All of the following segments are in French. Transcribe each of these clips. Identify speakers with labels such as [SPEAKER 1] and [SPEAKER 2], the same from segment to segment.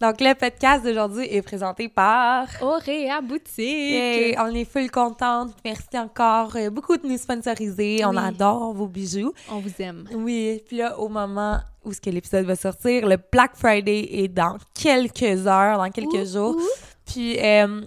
[SPEAKER 1] Donc, le podcast d'aujourd'hui est présenté par...
[SPEAKER 2] Auréa Boutique!
[SPEAKER 1] Et on est full contente. Merci encore. Euh, Beaucoup de nous sponsoriser. On adore vos bijoux.
[SPEAKER 2] On vous aime.
[SPEAKER 1] Oui. Puis là, au moment où ce que l'épisode va sortir, le Black Friday est dans quelques heures, dans quelques
[SPEAKER 2] Ouh,
[SPEAKER 1] jours.
[SPEAKER 2] ouh.
[SPEAKER 1] Puis euh,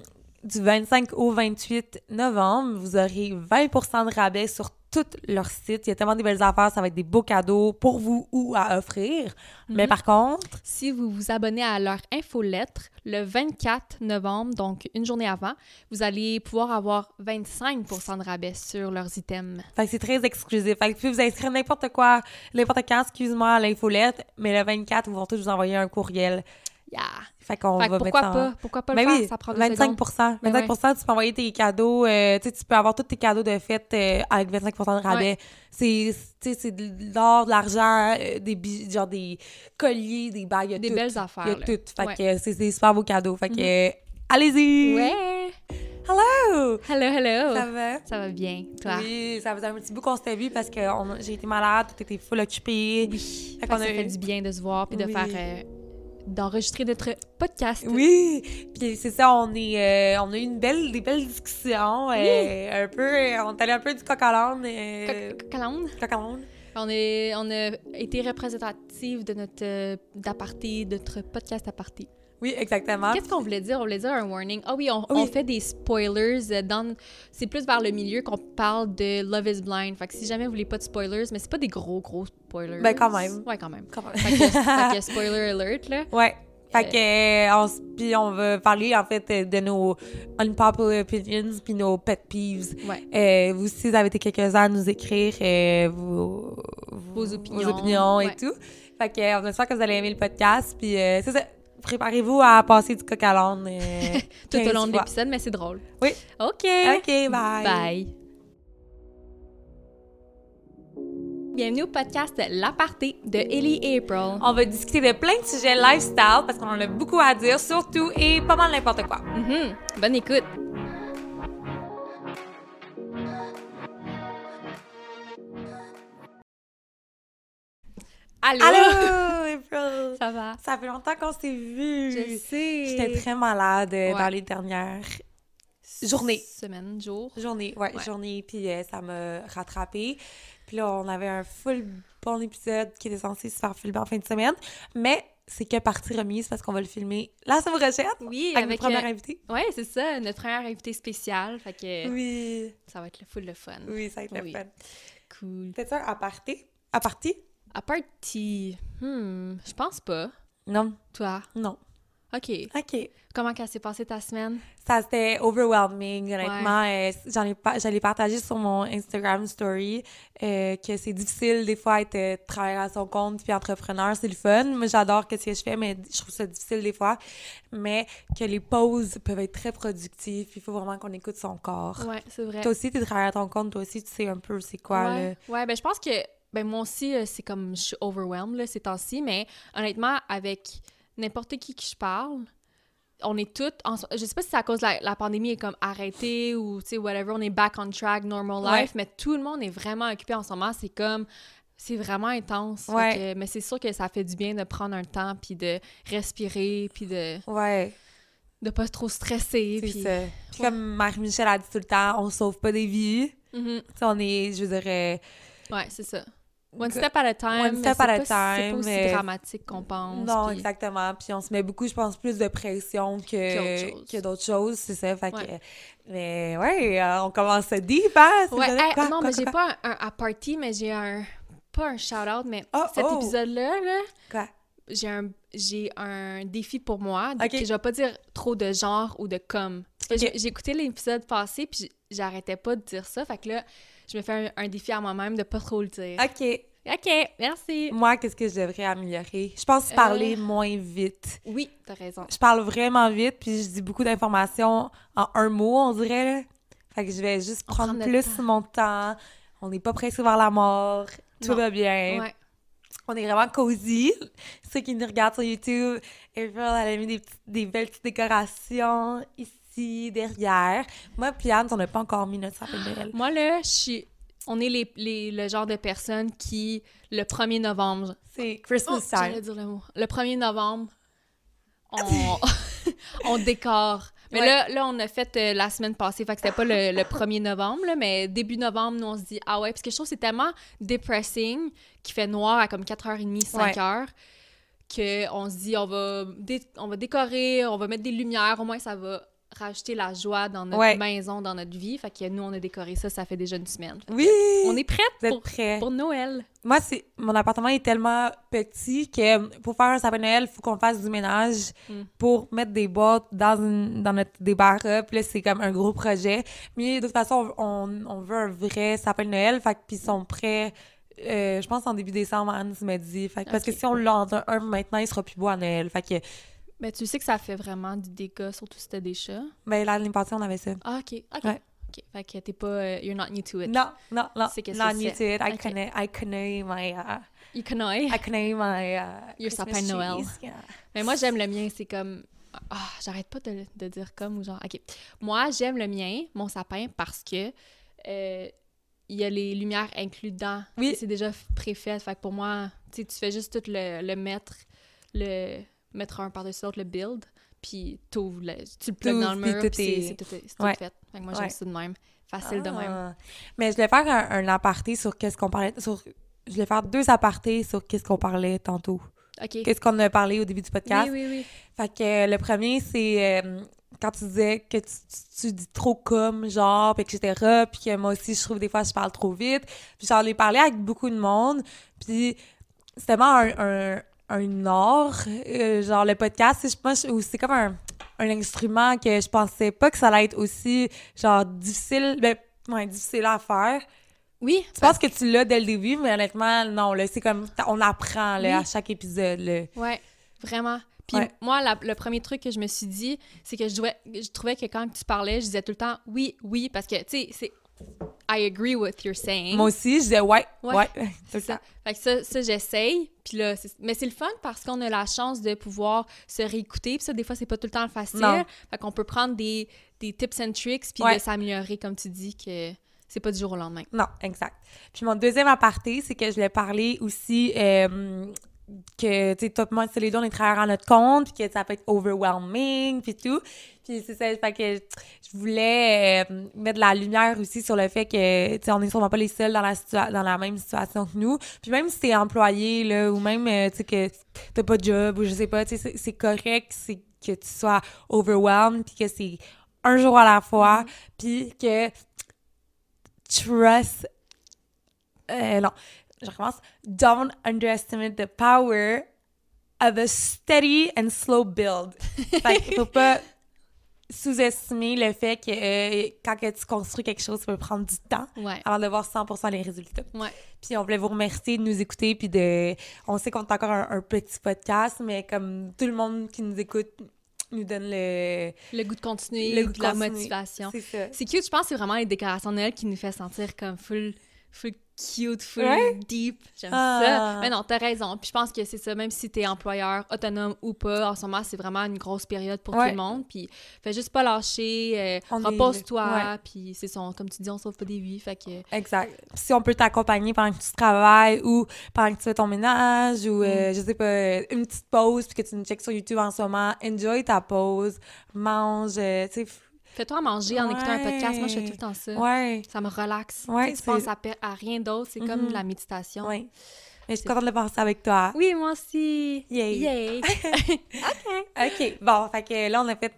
[SPEAKER 1] du 25 au 28 novembre, vous aurez 20% de rabais sur tout leur site. Il y a tellement de belles affaires. Ça va être des beaux cadeaux pour vous ou à offrir. Mais
[SPEAKER 2] Mhm.
[SPEAKER 1] par contre,
[SPEAKER 2] Si vous vous abonnez à leur infolettre le 24 novembre, donc une journée avant, vous allez pouvoir avoir 25% de rabais sur leurs items.
[SPEAKER 1] Fait que c'est très exclusif. Fait que vous pouvez vous inscrire n'importe quoi, n'importe quand, excuse-moi, à l'infolette, mais le 24, ils vont tous vous envoyer un courriel.
[SPEAKER 2] Yeah!
[SPEAKER 1] Fait qu'on va
[SPEAKER 2] pourquoi
[SPEAKER 1] mettre ça
[SPEAKER 2] pas? Pourquoi pas
[SPEAKER 1] Ben
[SPEAKER 2] le faire?
[SPEAKER 1] oui,
[SPEAKER 2] Ça prend deux
[SPEAKER 1] 25
[SPEAKER 2] secondes.
[SPEAKER 1] 25 tu peux envoyer tes cadeaux, euh, tu peux avoir tous tes cadeaux de fête euh, avec 25% de rabais. C'est, de l'or, de l'argent, euh, des genre des colliers, des bagues,
[SPEAKER 2] Des belles
[SPEAKER 1] Il y a
[SPEAKER 2] affaires.
[SPEAKER 1] tout. Fait
[SPEAKER 2] Ouais.
[SPEAKER 1] que euh, c'est des super beaux cadeaux. Fait que, euh, allez-y!
[SPEAKER 2] Ouais!
[SPEAKER 1] Hello!
[SPEAKER 2] Hello, hello!
[SPEAKER 1] Ça va?
[SPEAKER 2] Ça va bien, toi?
[SPEAKER 1] Oui, ça faisait un petit bout qu'on s'était vu parce que on- j'ai été malade, tout était full occupé.
[SPEAKER 2] Oui.
[SPEAKER 1] Fait
[SPEAKER 2] Fait
[SPEAKER 1] qu'on
[SPEAKER 2] que ça fait du bien de se voir puis de faire... d'enregistrer notre podcast.
[SPEAKER 1] Oui, puis c'est ça, on est, euh, on a eu une belle, des belles discussions, euh, un peu, on est allé un peu du coq à l'âne, euh,
[SPEAKER 2] Coq- Calande.
[SPEAKER 1] coq à l'âne.
[SPEAKER 2] On, est, on a été représentative de notre d'aparté, de notre podcast aparté.
[SPEAKER 1] Oui, exactement.
[SPEAKER 2] Qu'est-ce qu'on voulait dire? On voulait dire un warning. Ah oui, on,
[SPEAKER 1] Oui.
[SPEAKER 2] on fait des spoilers. euh, Dans, c'est plus vers le milieu qu'on parle de Love is Blind. Fait que si jamais vous voulez pas de spoilers, mais c'est pas des gros, gros spoilers.
[SPEAKER 1] Ben, quand même.
[SPEAKER 2] Ouais, quand même.
[SPEAKER 1] Quand même.
[SPEAKER 2] Fait que, fait que spoiler alert, là.
[SPEAKER 1] Ouais. Fait que, euh, on, s- puis on va parler, en fait, euh, de nos unpopular opinions puis nos pet peeves.
[SPEAKER 2] Ouais.
[SPEAKER 1] Euh, vous, si vous avez été quelques-uns à nous écrire euh, vos,
[SPEAKER 2] Vos opinions.
[SPEAKER 1] opinions et tout. Fait que, on espère que vous allez aimer le podcast. Puis, c'est ça. Préparez-vous à passer du coq à l'âne. euh,
[SPEAKER 2] Tout au
[SPEAKER 1] 15
[SPEAKER 2] long de l'épisode, mais c'est drôle.
[SPEAKER 1] Oui.
[SPEAKER 2] OK.
[SPEAKER 1] OK, bye.
[SPEAKER 2] Bye. Bienvenue au podcast L'Aparté de Ellie et April.
[SPEAKER 1] On va discuter de plein de sujets lifestyle parce qu'on en a beaucoup à dire, surtout et pas mal n'importe quoi.
[SPEAKER 2] Mhm. Bonne écoute. Allô?
[SPEAKER 1] Allô, April!
[SPEAKER 2] Ça va?
[SPEAKER 1] Ça fait longtemps qu'on s'est vus.
[SPEAKER 2] Je sais.
[SPEAKER 1] J'étais très malade euh,
[SPEAKER 2] Ouais.
[SPEAKER 1] dans les dernières journées.
[SPEAKER 2] Semaine, jour.
[SPEAKER 1] journées. Ouais,
[SPEAKER 2] Ouais.
[SPEAKER 1] journées. Puis euh, ça m'a rattrapée. Puis là, on avait un full bon épisode qui était censé se faire filmer en fin de semaine. Mais c'est que partie remise parce qu'on va le filmer la semaine prochaine.
[SPEAKER 2] Oui,
[SPEAKER 1] Avec,
[SPEAKER 2] avec...
[SPEAKER 1] notre première
[SPEAKER 2] euh,
[SPEAKER 1] invitée.
[SPEAKER 2] Ouais, c'est ça, notre première invitée spéciale. Fait que
[SPEAKER 1] Oui.
[SPEAKER 2] ça va être le full le fun.
[SPEAKER 1] Oui, ça va être le
[SPEAKER 2] Oui.
[SPEAKER 1] fun.
[SPEAKER 2] Cool.
[SPEAKER 1] Peut-être un aparté? Aparté?
[SPEAKER 2] À party, hmm, je pense pas.
[SPEAKER 1] Non.
[SPEAKER 2] Toi?
[SPEAKER 1] Non.
[SPEAKER 2] OK.
[SPEAKER 1] OK.
[SPEAKER 2] Comment qu'elle s'est passée ta semaine?
[SPEAKER 1] Ça, c'était overwhelming, honnêtement. Euh, j'en ai pas, j'allais partager sur mon Instagram story euh, que c'est difficile des fois être euh, travailleur à son compte puis entrepreneur, c'est le fun. Moi, j'adore ce que je fais, mais je trouve ça difficile des fois. Mais que les pauses peuvent être très productives. Il faut vraiment qu'on écoute son corps.
[SPEAKER 2] Ouais, c'est vrai.
[SPEAKER 1] Toi aussi, tu es travailleur à ton compte, toi aussi, tu sais un peu c'est quoi.
[SPEAKER 2] ouais. ouais, ben je pense que ben moi aussi euh, c'est comme je suis overwhelmed là, ces temps-ci, mais honnêtement avec n'importe qui qui je parle, on est toutes en- je sais pas si c'est à cause de la, la pandémie est comme arrêtée ou tu sais whatever, on est back on track normal
[SPEAKER 1] Ouais.
[SPEAKER 2] life, mais tout le monde est vraiment occupé en ce moment, c'est comme c'est vraiment intense. Fait
[SPEAKER 1] Ouais.
[SPEAKER 2] que- mais c'est sûr que ça fait du bien de prendre un temps puis de respirer puis de.
[SPEAKER 1] Ouais,
[SPEAKER 2] de pas trop stresser puis
[SPEAKER 1] ça. Puis comme Marie-Michel a dit tout le temps, on sauve pas des vies.
[SPEAKER 2] Mhm.
[SPEAKER 1] Sais, on est, je dirais...
[SPEAKER 2] Ouais, c'est ça. One step at a time.
[SPEAKER 1] One step
[SPEAKER 2] c'est
[SPEAKER 1] at a
[SPEAKER 2] pas- C'est pas
[SPEAKER 1] time,
[SPEAKER 2] aussi dramatique qu'on pense.
[SPEAKER 1] Non,
[SPEAKER 2] puis-
[SPEAKER 1] exactement. Puis on se met beaucoup, je pense, plus de pression que, d'autres choses, c'est ça. Fait que, mais ouais, euh, on commence à deep, hein?
[SPEAKER 2] Ouais, hey,
[SPEAKER 1] quoi,
[SPEAKER 2] non,
[SPEAKER 1] quoi,
[SPEAKER 2] mais j'ai pas un, un à party, mais j'ai un. Pas un shout-out, mais
[SPEAKER 1] Oh,
[SPEAKER 2] cet
[SPEAKER 1] oh.
[SPEAKER 2] épisode-là, là,
[SPEAKER 1] Quoi?
[SPEAKER 2] j'ai un, j'ai un défi pour moi.
[SPEAKER 1] Ok.
[SPEAKER 2] Que je vais pas dire trop de genre ou de comme. Parce que
[SPEAKER 1] Ok.
[SPEAKER 2] j'ai- écouté l'épisode passé, puis j'arrêtais pas de dire ça. Fait que là, je me fais un, un défi à moi-même de pas trop le dire.
[SPEAKER 1] OK.
[SPEAKER 2] OK, merci.
[SPEAKER 1] Moi, qu'est-ce que je devrais améliorer? Je pense
[SPEAKER 2] Euh.
[SPEAKER 1] parler moins vite.
[SPEAKER 2] Oui, t'as raison.
[SPEAKER 1] Je parle vraiment vite, puis je dis beaucoup d'informations en un mot, on dirait. là. Fait que je vais juste
[SPEAKER 2] On
[SPEAKER 1] prendre
[SPEAKER 2] prend
[SPEAKER 1] plus
[SPEAKER 2] temps.
[SPEAKER 1] mon temps. On n'est pas pressé vers la mort. Tout
[SPEAKER 2] Non.
[SPEAKER 1] va bien.
[SPEAKER 2] Ouais.
[SPEAKER 1] On est vraiment cosy. Ceux qui nous regardent sur YouTube, April, elle a mis des, petites- des belles petites décorations ici, derrière. Moi, puis Anne, on n'a pas encore mis notre sapin de Noël.
[SPEAKER 2] Moi, là, je suis. On est les, les- le genre de personnes qui, le 1er novembre,
[SPEAKER 1] C'est
[SPEAKER 2] Oh,
[SPEAKER 1] Christmas
[SPEAKER 2] j'allais
[SPEAKER 1] time.
[SPEAKER 2] dire le mot. Le 1er novembre, on, on décore. Mais là, là, on a fait euh, la semaine passée, fait que c'était pas le, le 1er novembre, là, mais début novembre, nous, on se dit, ah ouais, parce que je trouve que c'est tellement depressing qu'il fait noir à comme 4h30, 5h, qu'on se dit, on va, dé- on va décorer, on va mettre des lumières, au moins ça va rajouter la joie dans notre
[SPEAKER 1] Ouais.
[SPEAKER 2] maison, dans notre vie. Fait que nous, on a décoré ça, ça fait déjà une semaine.
[SPEAKER 1] Oui!
[SPEAKER 2] On est prête pour,
[SPEAKER 1] prêts?
[SPEAKER 2] pour Noël.
[SPEAKER 1] Moi, c'est mon appartement est tellement petit que pour faire un sapin de Noël, il faut qu'on fasse du ménage
[SPEAKER 2] Mm.
[SPEAKER 1] pour mettre des boîtes dans, une, dans notre débarras. Puis là, c'est comme un gros projet. Mais de toute façon, on, on veut un vrai sapin de Noël. Fait que, puis ils sont prêts, euh, je pense, en début décembre, Anne me dit. Fait Parce que si on l'a un maintenant, il sera plus beau à Noël. Fait que,
[SPEAKER 2] Mais tu sais que ça fait vraiment du dégât, surtout si t'as des chats.
[SPEAKER 1] ben, l'année passée, on avait ça.
[SPEAKER 2] Ah, OK. OK.
[SPEAKER 1] Ouais.
[SPEAKER 2] OK. Fait que t'es pas... euh, you're not new to it.
[SPEAKER 1] Non, non, non.
[SPEAKER 2] C'est qu'est-ce
[SPEAKER 1] not
[SPEAKER 2] que
[SPEAKER 1] new to it. I
[SPEAKER 2] Ok.
[SPEAKER 1] connais, I connais my, uh,
[SPEAKER 2] You connais.
[SPEAKER 1] I connais my, uh,
[SPEAKER 2] Your sapin de Noël.
[SPEAKER 1] Yeah.
[SPEAKER 2] Mais moi, j'aime le mien. C'est comme... Ah, j'arrête pas de, de dire comme ou genre... OK. Moi, j'aime le mien, mon sapin, parce que... euh, il y a les lumières inclus dedans.
[SPEAKER 1] Oui.
[SPEAKER 2] C'est déjà préfait. Fait que pour moi, tu fais juste tout le, le mettre, le mettre un par-dessus l'autre, le build, puis t'ouvres le- tu le plugues dans le mur, puis c'est-
[SPEAKER 1] est-
[SPEAKER 2] c'est tout, c'est tout
[SPEAKER 1] Ouais.
[SPEAKER 2] fait. Fait que moi,
[SPEAKER 1] Ouais.
[SPEAKER 2] j'aime ça de même. Facile de même.
[SPEAKER 1] Ah. Mais je vais faire un, un aparté sur qu'est-ce qu'on parlait. Sur, je vais faire deux apartés sur qu'est-ce qu'on parlait tantôt.
[SPEAKER 2] OK.
[SPEAKER 1] Qu'est-ce qu'on a parlé au début du podcast.
[SPEAKER 2] Oui, oui, oui.
[SPEAKER 1] Fait que euh, le premier, c'est euh, quand tu disais que tu, tu- tu dis trop comme, genre, puis etc. Puis que moi aussi, je trouve des fois, je parle trop vite. Puis j'en ai parlé avec beaucoup de monde. Puis c'est tellement un, un, un art, euh, genre le podcast, c'est- je pense, ou c'est comme un, un instrument que je pensais pas que ça allait être aussi, genre, difficile, ben, ouais, difficile à faire.
[SPEAKER 2] Oui,
[SPEAKER 1] Tu penses que tu l'as dès le début, mais honnêtement, non, là, c'est comme, on apprend, là,
[SPEAKER 2] Oui.
[SPEAKER 1] à chaque épisode, là.
[SPEAKER 2] Ouais, vraiment. Puis
[SPEAKER 1] Ouais.
[SPEAKER 2] moi, la- le premier truc que je me suis dit, c'est que je, je trouvais que quand tu parlais, je disais tout le temps oui, oui, parce que, tu sais, c'est. I agree with your saying.
[SPEAKER 1] Moi aussi, je disais ouais,
[SPEAKER 2] Ouais.
[SPEAKER 1] ouais,
[SPEAKER 2] c'est
[SPEAKER 1] ça.
[SPEAKER 2] ça. Fait que ça, ça j'essaye. Puis là, mais c'est le fun parce qu'on a la chance de pouvoir se réécouter. Puis ça, des fois, c'est pas tout le temps facile.
[SPEAKER 1] Non.
[SPEAKER 2] Fait qu'on peut prendre des, des tips and tricks puis
[SPEAKER 1] Ouais.
[SPEAKER 2] de s'améliorer, comme tu dis, que c'est pas du jour au lendemain.
[SPEAKER 1] Non, exact. Puis mon deuxième aparté, c'est que je voulais parler aussi euh, que, tu sais, toi moi, c'est les deux, on est travailleurs à notre compte, puis que ça peut être overwhelming, puis tout. Puis c'est ça, fait que je voulais euh, mettre de la lumière aussi sur le fait que, tu sais, on est sûrement pas les seuls dans la, situa- dans la même situation que nous. Puis même si t'es employé, là, ou même, euh, tu sais, que t'as pas de job, ou je sais pas, tu sais, c'est- c'est correct c'est que tu sois overwhelmed, puis que c'est un jour à la fois, puis que trust euh, non, je recommence. Don't underestimate the power of a steady and slow build. fait qu'il faut pas sous-estimer le fait que euh, quand que tu construis quelque chose, ça peut prendre du temps
[SPEAKER 2] Ouais.
[SPEAKER 1] avant de voir 100% les résultats.
[SPEAKER 2] Ouais.
[SPEAKER 1] Puis on voulait vous remercier de nous écouter, puis de... On sait qu'on est encore un, un petit podcast, mais comme tout le monde qui nous écoute nous donne le...
[SPEAKER 2] Le goût de continuer,
[SPEAKER 1] Le goût
[SPEAKER 2] de la
[SPEAKER 1] continuer.
[SPEAKER 2] motivation.
[SPEAKER 1] C'est ça.
[SPEAKER 2] C'est cute, je pense que c'est vraiment les décorations de Noël qui nous fait sentir comme full, full cute, full
[SPEAKER 1] Ouais.
[SPEAKER 2] deep. J'aime
[SPEAKER 1] Ah.
[SPEAKER 2] ça. Mais non, t'as raison. Puis je pense que c'est ça, même si t'es employeur, autonome ou pas, en ce moment, c'est vraiment une grosse période pour
[SPEAKER 1] Ouais.
[SPEAKER 2] tout le monde. Puis fais juste pas lâcher, euh, repose-toi.
[SPEAKER 1] ouais.
[SPEAKER 2] Puis c'est son, comme tu dis, on sauve pas des vies. Fait que
[SPEAKER 1] Exact. Si on peut t'accompagner pendant que tu travailles ou pendant que tu fais ton ménage ou,
[SPEAKER 2] Mm.
[SPEAKER 1] euh, je sais pas, une petite pause puis que tu nous checkes sur YouTube en ce moment, enjoy ta pause, mange, euh, tu sais.
[SPEAKER 2] Fais-toi manger en écoutant un podcast. Moi, je fais tout le temps ça.
[SPEAKER 1] Ouais.
[SPEAKER 2] Ça me relaxe.
[SPEAKER 1] Ouais,
[SPEAKER 2] tu penses à, rien d'autre. C'est comme
[SPEAKER 1] Mhm.
[SPEAKER 2] de la méditation.
[SPEAKER 1] Mais je suis contente de penser avec toi.
[SPEAKER 2] Oui, moi aussi.
[SPEAKER 1] Yay.
[SPEAKER 2] Yay.
[SPEAKER 1] OK. Bon, fait que là, on a fait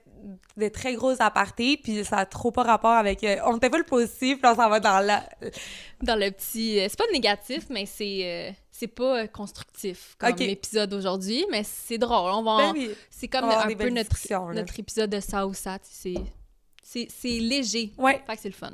[SPEAKER 1] de très gros apartés, puis ça a trop pas rapport avec... euh, on était pas le positif, là, on s'en va dans la...
[SPEAKER 2] dans le petit. euh, c'est pas négatif, mais c'est euh, c'est pas constructif comme
[SPEAKER 1] Ok.
[SPEAKER 2] épisode aujourd'hui, mais c'est drôle. On va.
[SPEAKER 1] Ben oui.
[SPEAKER 2] C'est comme
[SPEAKER 1] On
[SPEAKER 2] un peu notre, notre épisode de ça ou ça. tu sais, C'est c'est léger.
[SPEAKER 1] Ouais.
[SPEAKER 2] Fait que c'est le fun.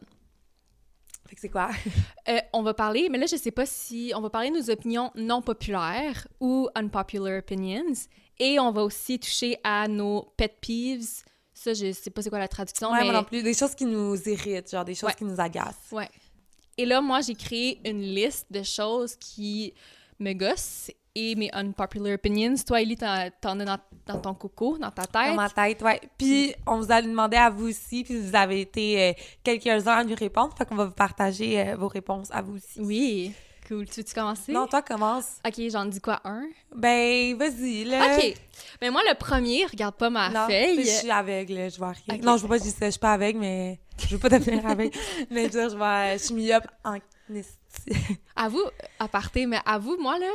[SPEAKER 1] Fait que c'est quoi?
[SPEAKER 2] Euh, on va parler, mais là, je sais pas si. On va parler de nos opinions non populaires ou unpopular opinions. Et on va aussi toucher à nos pet peeves. Ça, je sais pas c'est quoi la traduction,
[SPEAKER 1] ouais,
[SPEAKER 2] mais.
[SPEAKER 1] moi non plus. Des choses qui nous irritent, genre des choses
[SPEAKER 2] Ouais.
[SPEAKER 1] qui nous agacent.
[SPEAKER 2] Ouais. Et là, moi, j'ai créé une liste de choses qui me gossent et mes unpopular opinions. Toi, Ellie, t'en t'en as dans, dans ton coco, dans ta
[SPEAKER 1] Dans
[SPEAKER 2] tête?
[SPEAKER 1] ma tête, ouais. Puis, on vous a demandé à vous aussi, puis vous avez été euh, quelques-uns à nous répondre. Fait qu'on va vous partager euh, vos réponses à vous aussi.
[SPEAKER 2] Oui. Cool. Tu veux-tu commencer?
[SPEAKER 1] Non, toi, commence.
[SPEAKER 2] Ok, j'en dis quoi, un?
[SPEAKER 1] Ben, vas-y, là.
[SPEAKER 2] Ok. Mais moi, le premier, regarde pas ma
[SPEAKER 1] non,
[SPEAKER 2] feuille.
[SPEAKER 1] Je suis aveugle, je vois rien. Non, je veux pas dire ça, je suis pas aveugle, mais je veux pas devenir aveugle. mais dire, je vois, je suis myope en esti.
[SPEAKER 2] Avoue, à parté, mais avoue, moi, là,